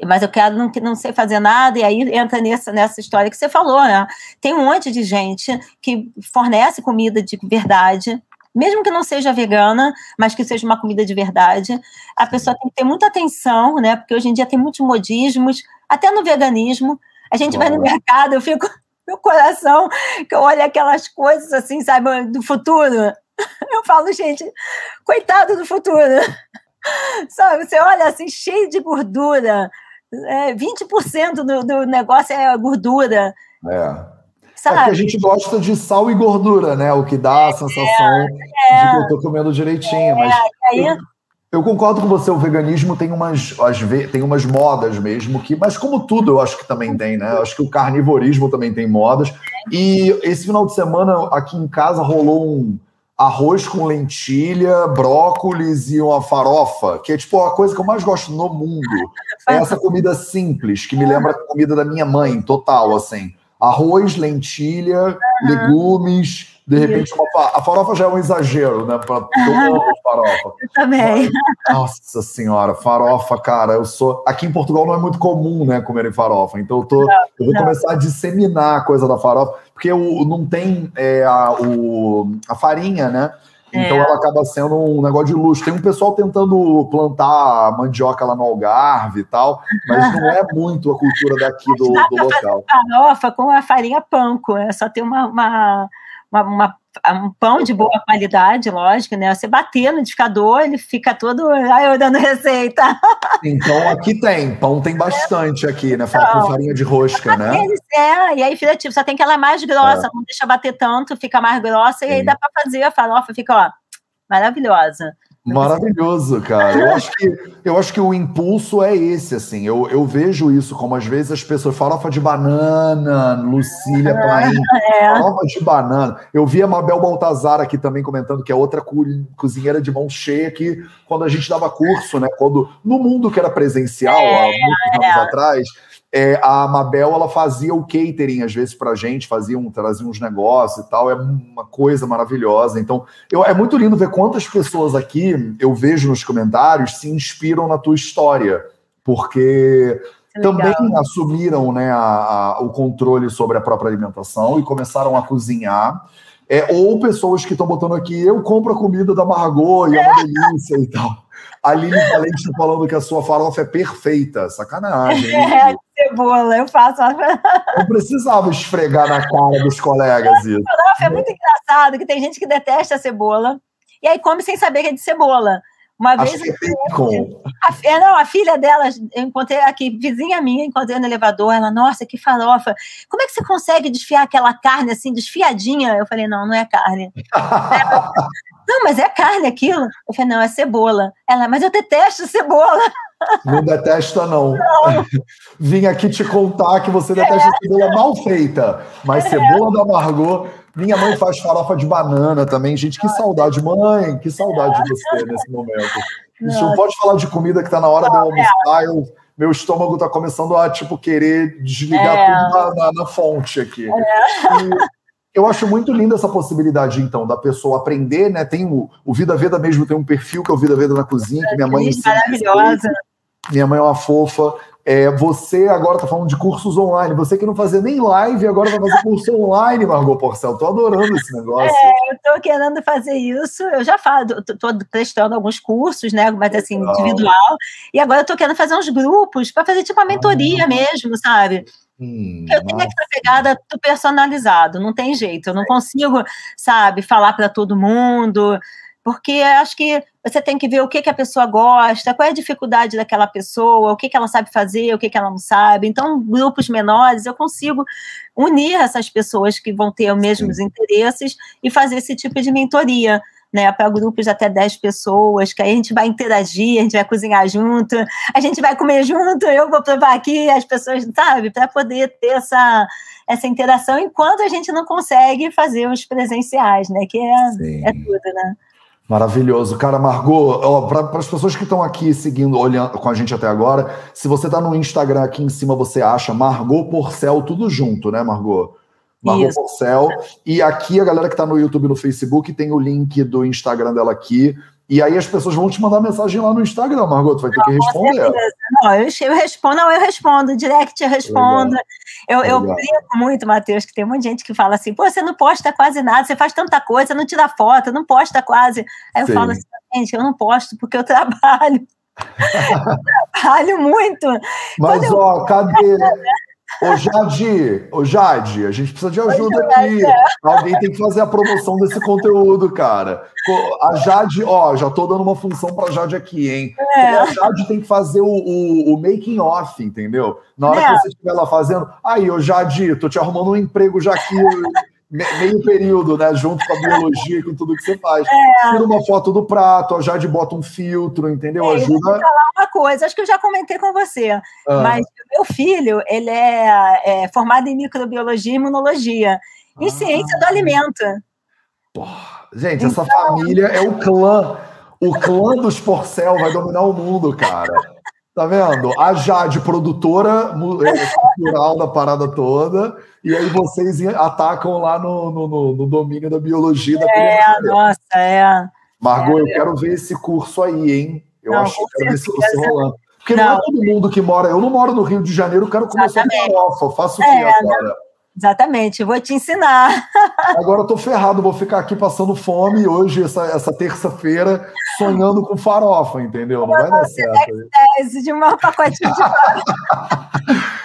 Mas eu quero não, não sei fazer nada, e aí entra nessa, nessa história que você falou, né? Tem um monte de gente que fornece comida de verdade, mesmo que não seja vegana, mas que seja uma comida de verdade. A pessoa tem que ter muita atenção, né? Porque hoje em dia tem muitos modismos, até no veganismo. A gente vai no mercado, eu fico meu coração, que eu olho aquelas coisas assim, sabe, do futuro. Eu falo, gente, coitado do futuro. Sabe, você olha assim, cheio de gordura. É, 20% do, do negócio é gordura. É. Sabe? É porque a gente gosta de sal e gordura, né? O que dá a sensação é, de que eu tô comendo direitinho. mas aí... eu, eu, concordo com você, o veganismo tem umas, tem umas modas mesmo, que, mas como tudo eu acho que também tem, né? Eu acho que o carnivorismo também tem modas. E esse final de semana aqui em casa rolou um arroz com lentilha, brócolis e uma farofa, que é tipo a coisa que eu mais gosto no mundo. É essa comida simples, que me lembra a comida da minha mãe, total, assim. Arroz, lentilha, uhum. legumes, de repente, a farofa já é um exagero, né? Pra, eu farofa. Eu também. Mas, nossa senhora, farofa, cara, eu sou. Aqui em Portugal não é muito comum, né, comerem farofa. Então eu, tô, não, eu vou não. começar a disseminar a coisa da farofa, porque o, não tem é, a, o, a farinha, né? Então ela acaba sendo um negócio de luxo. Tem um pessoal tentando plantar mandioca lá no Algarve e tal, mas não é muito a cultura daqui do, do local. farofa com a farinha panko, é só ter uma, uma, uma- uma- um pão de boa qualidade, lógico, né? Você bater no liquidificador, ele fica todo. Ai, eu dando receita. Então aqui tem, pão tem bastante aqui, né? Fa- Com farinha de rosca, né? Eles, é, e aí fica tipo, só tem que ela mais grossa, não deixa bater tanto, fica mais grossa, e aí Sim. dá para fazer a farofa, fica, ó, maravilhosa. Maravilhoso, cara. Eu acho que, eu acho que o impulso é esse, assim. Eu, eu vejo isso como às vezes as pessoas farofa de banana, Lucília Paim, É. farofa de banana. Eu vi a Mabel Baltazar aqui também comentando que é outra co- cozinheira de mão cheia que quando a gente dava curso, né? Quando no mundo que era presencial, há muitos anos atrás, é, a Mabel ela fazia o catering às vezes pra gente, fazia um, trazia uns negócios e tal. É uma coisa maravilhosa. Então, eu- é muito lindo ver quantas pessoas aqui eu vejo nos comentários se inspiram na tua história, porque Que também legal. assumiram né, a- a- o controle sobre a própria alimentação e começaram a cozinhar. É, ou pessoas que estão botando aqui, eu compro a comida da Margot e é uma delícia e tal. A Lili Valente tá falando que a sua farofa é perfeita. Sacanagem. hein, É? Cebola, eu faço Não precisava esfregar na cara dos colegas isso. é muito engraçado, que tem gente que detesta a cebola, e aí come sem saber que é de cebola. Uma Acho vez é. A, é, não, a filha dela, eu encontrei aqui, vizinha minha, encontrei no elevador, ela, nossa, que farofa. Como é que você consegue desfiar aquela carne assim, desfiadinha? Eu falei, não, não é carne. não, mas é carne aquilo. Eu falei, não, é cebola. Ela, mas eu detesto cebola. Não detesta, não. Vim aqui te contar que você detesta cebola mal feita. Mas cebola da Margot. Minha mãe faz farofa de banana também. Gente, que saudade. Mãe, que saudade de você nesse momento. A gente não Nossa. pode falar de comida que tá na hora de eu almoçar. Eu, meu estômago tá começando a, tipo, querer desligar É. tudo na, na- na fonte aqui. E eu acho muito linda essa possibilidade, então, da pessoa aprender, né? Tem o, o Vida Veda mesmo, tem um perfil que é o Vida Veda na cozinha, que minha mãe Maravilhosa. Minha mãe é uma fofa. É, você agora tá falando de cursos online. Você que não fazia nem live, agora vai fazer curso online, Margot Porcel. Tô adorando esse negócio. Eu tô querendo fazer isso. Eu já falo, tô, tô prestando alguns cursos, né? Mas assim, Legal. individual. E agora eu tô querendo fazer uns grupos para fazer tipo uma mentoria mesmo, sabe? Hum, Eu tenho essa pegada do personalizado, não tem jeito. Eu não consigo, sabe, falar para todo mundo, porque acho que você tem que ver o que, que a pessoa gosta, qual é a dificuldade daquela pessoa, o que, que ela sabe fazer, o que, que ela não sabe. Então, grupos menores, eu consigo unir essas pessoas que vão ter os mesmos interesses e fazer esse tipo de mentoria. Né, para grupos de até 10 pessoas, que aí a gente vai interagir, a gente vai cozinhar junto, a gente vai comer junto, eu vou provar aqui, as pessoas, sabe, para poder ter essa, essa interação enquanto a gente não consegue fazer os presenciais, né? Que é, Sim. é tudo, né? Maravilhoso. Cara, Margot, para as pessoas que estão aqui seguindo, olhando com a gente até agora, se você tá no Instagram aqui em cima, você acha Margot Porcel, tudo junto, né, Margot? Margot Isso. Porcel. E aqui a galera que tá no YouTube e no Facebook tem o link do Instagram dela aqui. E aí as pessoas vão te mandar mensagem lá no Instagram, Margot. Tu vai ter que responder. Não, eu, eu respondo, não, eu respondo, direct eu respondo. Eu, eu Legal. brinco muito, Matheus, que tem um monte de gente que fala assim, pô, você não posta quase nada, você faz tanta coisa, não tira foto, não posta quase. Aí eu Sim. falo assim, gente, eu não posto porque eu trabalho. eu trabalho muito. Mas, Quando eu- ó, cadê? Ô, Jade, ô, Jade, a gente precisa de ajuda aqui. Alguém tem que fazer a promoção desse conteúdo, cara. A Jade, ó, já tô dando uma função pra Jade aqui, hein? É. A Jade tem que fazer o, o, o making off, entendeu? Na hora É. que você estiver lá fazendo, aí, ô, Jade, tô te arrumando um emprego já aqui, meio período, né? Junto com a biologia e com tudo que você faz. Tira uma foto do prato, a Jade bota um filtro, entendeu? É, eu vou Ajuda. Uma coisa, acho que eu já comentei com você, Ah. mas o meu filho, ele é, é formado em microbiologia e imunologia, em Ah. ciência do alimento. Gente, essa família é o clã. O clã dos Porcel vai dominar o mundo, cara. Tá vendo? A Jade, produtora mu- é, cultural da parada toda, e aí vocês atacam lá no, no, no- domínio da biologia da É, nossa, é. Margot, eu quero ver esse curso aí, hein? Eu Não, acho que quero ver esse curso rolando. Porque não. Não. é todo mundo que mora. Eu não moro no Rio de Janeiro, eu quero só Exatamente. farofa. Faço o quê É, agora? Exatamente, vou te ensinar. Agora eu tô ferrado, vou ficar aqui passando fome hoje, essa, essa terça-feira, sonhando com farofa, entendeu? Não vai dar certo. de uma pacotinho de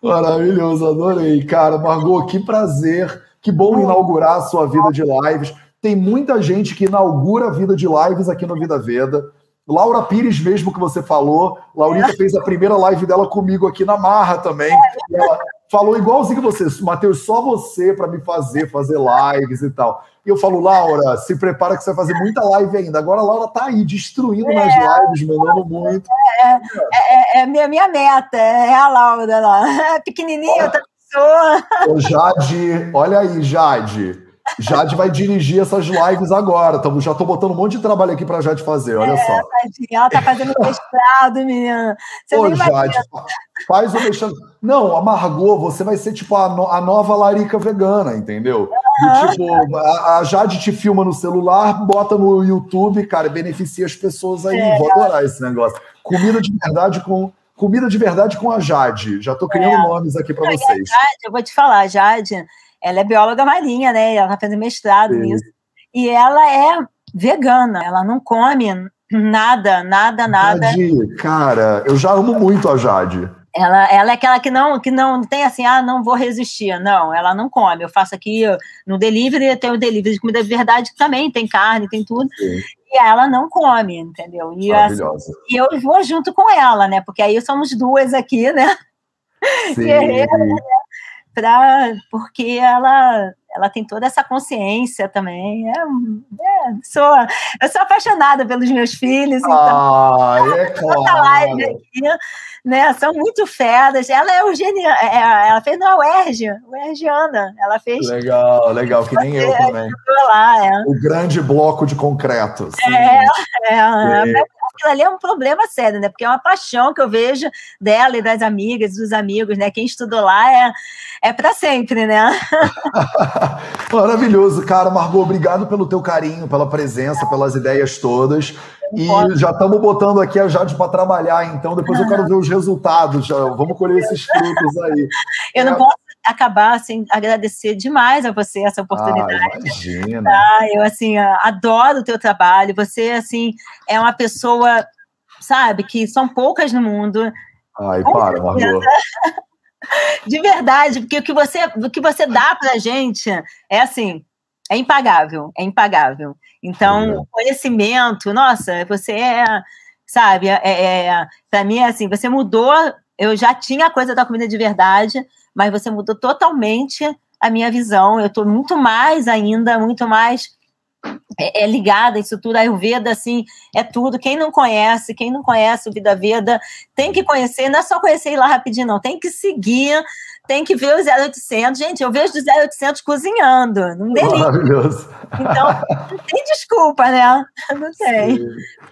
Maravilhoso, adorei. Cara, Margot, que prazer. Que bom inaugurar a sua vida de lives. Tem muita gente que inaugura a vida de lives aqui no Vida Veda. Laura Pires, mesmo que você falou, Laurita é. fez a primeira live dela comigo aqui na Marra também. É. Ela falou igualzinho que você, Matheus, só você para me fazer, fazer lives e tal. E eu falo, Laura, se prepara que você vai fazer muita live ainda. Agora a Laura tá aí, destruindo é, nas lives, mandando muito. É, é, é, é minha, minha meta, é a Laura lá. Pequenininha, outra pessoa. Ô, Jade, olha aí, Jade. Jade vai dirigir essas lives agora. Tamo, já tô botando um monte de trabalho aqui pra Jade fazer, olha é, só. Ela tá fazendo mestrado, menina. Você Ô, Jade, faz o mestrado. Não, amargou, você vai ser tipo a, no, a nova larica vegana, entendeu? Uhum. tipo, a, a, Jade te filma no celular, bota no YouTube, cara, beneficia as pessoas aí. É. Vou adorar esse negócio. Comida de verdade com comida de verdade com a Jade. Já tô criando é. nomes aqui para vocês. Jade, eu vou te falar, Jade ela é bióloga marinha, né? Ela está fazendo mestrado Sim. nisso. E ela é vegana, ela não come nada, nada, nada. Jade, cara, eu já amo muito a Jade. Ela, ela é aquela que não, que não tem assim, ah, não vou resistir. Não, ela não come. Eu faço aqui no delivery, tem o delivery de comida de verdade que também tem carne, tem tudo. Sim. E ela não come, entendeu? E, assim, e eu vou junto com ela, né? Porque aí somos duas aqui, né? Sim. Guerreira, né? Pra, porque ela, ela tem toda essa consciência também. É, é, sou, eu sou apaixonada pelos meus filhos. Então, ah, é claro. live aqui, né, são muito feras. Ela é Eugênia, é, é, ela fez na UERJ, UERJiana. Ela fez. Legal, legal, que nem eu também. Lá, é. O grande bloco de concreto. Sim. É, é, é, aquilo ali é um problema sério, né? Porque é uma paixão que eu vejo dela e das amigas, dos amigos, né? Quem estudou lá é, é para sempre, né? Maravilhoso, cara. Margot, obrigado pelo teu carinho, pela presença, pelas ideias todas. E já estamos botando aqui a Jade para trabalhar, então depois eu quero ver os resultados. Já. Vamos colher esses frutos aí. Eu é. não posso acabar sem assim, agradecer demais a você essa oportunidade. Ah, imagina. Ah, eu assim adoro o teu trabalho. Você assim é uma pessoa, sabe, que são poucas no mundo. Ai, para, Margot. De verdade, porque o que você, o que você dá para a gente é assim, é impagável, é impagável. Então, o conhecimento, nossa, você é, sabe, é, é para mim é assim, você mudou. Eu já tinha a coisa da comida de verdade, mas você mudou totalmente a minha visão. Eu estou muito mais ainda, muito mais é, é, ligada isso tudo. A Ayurveda, assim, é tudo. Quem não conhece, quem não conhece o Vida Veda, tem que conhecer. Não é só conhecer lá rapidinho, não. Tem que seguir, tem que ver o 0800. Gente, eu vejo o 0800 cozinhando. Não delírio. Maravilhoso. Então, não tem desculpa, né? Não tem. Sim.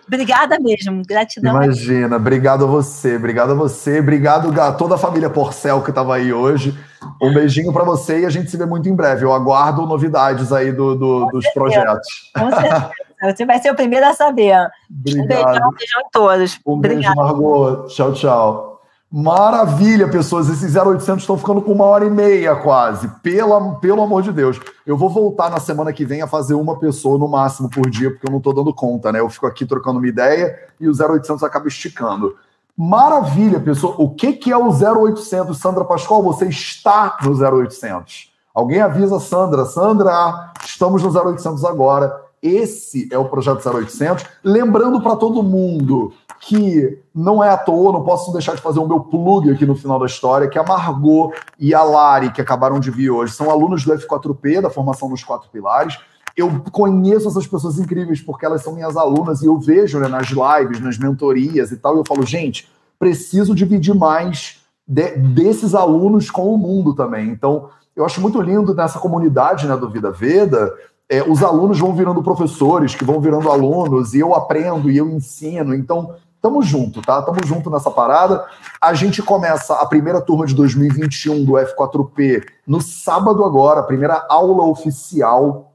Obrigada mesmo. Gratidão. Imagina. Obrigado a você. Obrigado a você. Obrigado a toda a família Porcel que estava aí hoje. Um beijinho para você e a gente se vê muito em breve. Eu aguardo novidades aí do, do dos projetos. Com certeza. Você vai ser o primeiro a saber. Obrigado. Um beijão, um beijão em todos. Um Obrigado. beijo, Margot. Tchau, tchau. Maravilha, pessoas. Esses 0800 estão ficando com uma hora e meia quase. Pela, pelo amor de Deus. Eu vou voltar na semana que vem a fazer uma pessoa no máximo por dia, porque eu não estou dando conta, né? Eu fico aqui trocando uma ideia e o 0800 acaba esticando. Maravilha, pessoal. O que, que é o 0800, Sandra Pascoal? Você está no 0800. Alguém avisa Sandra. Sandra, estamos no 0800 agora. Esse é o projeto 0800. Lembrando para todo mundo que não é à toa, não posso deixar de fazer o meu plug aqui no final da história, que a Margot e a Lari, que acabaram de vir hoje, são alunos do F4P, da formação dos quatro pilares eu conheço essas pessoas incríveis porque elas são minhas alunas e eu vejo né, nas lives, nas mentorias e tal, e eu falo, gente, preciso dividir mais de, desses alunos com o mundo também. Então, eu acho muito lindo nessa comunidade né, do Vida Veda, é, os alunos vão virando professores, que vão virando alunos, e eu aprendo e eu ensino. Então, tamo junto, tá? Tamo junto nessa parada. A gente começa a primeira turma de 2021 do F4P no sábado agora, a primeira aula oficial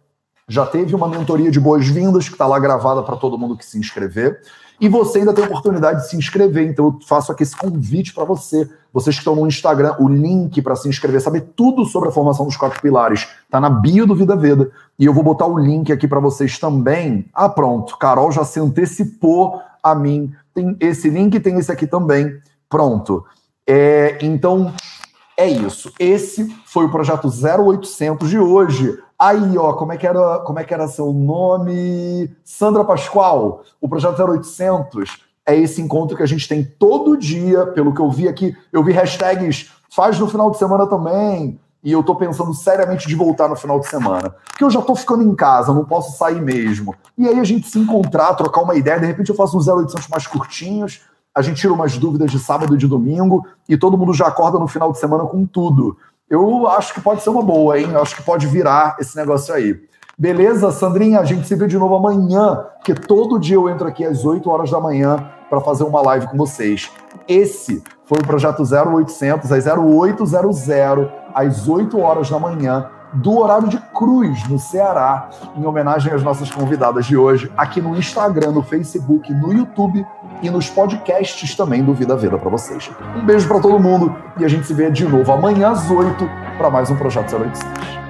já teve uma mentoria de boas-vindas que está lá gravada para todo mundo que se inscrever. E você ainda tem a oportunidade de se inscrever. Então eu faço aqui esse convite para você. Vocês que estão no Instagram, o link para se inscrever, saber tudo sobre a formação dos quatro pilares, tá na bio do Vida Veda. E eu vou botar o link aqui para vocês também. Ah, pronto. Carol já se antecipou a mim. Tem esse link, tem esse aqui também. Pronto. É, então, é isso. Esse foi o projeto 0800 de hoje. Aí, ó, como é que era, como é que era seu nome? Sandra Pascoal. O projeto 0800 é esse encontro que a gente tem todo dia, pelo que eu vi aqui. Eu vi hashtags faz no final de semana também. E eu tô pensando seriamente de voltar no final de semana. Porque eu já tô ficando em casa, não posso sair mesmo. E aí a gente se encontrar, trocar uma ideia, de repente eu faço uns 0800 mais curtinhos, a gente tira umas dúvidas de sábado e de domingo, e todo mundo já acorda no final de semana com tudo. Eu acho que pode ser uma boa, hein? Eu acho que pode virar esse negócio aí. Beleza, Sandrinha? A gente se vê de novo amanhã, porque todo dia eu entro aqui às 8 horas da manhã para fazer uma live com vocês. Esse foi o projeto 0800, às 0800, às 8 horas da manhã, do horário de Cruz, no Ceará, em homenagem às nossas convidadas de hoje, aqui no Instagram, no Facebook, no YouTube e nos podcasts também do Vida Veda para vocês. Um beijo para todo mundo e a gente se vê de novo amanhã às 8 para mais um Projeto 0800.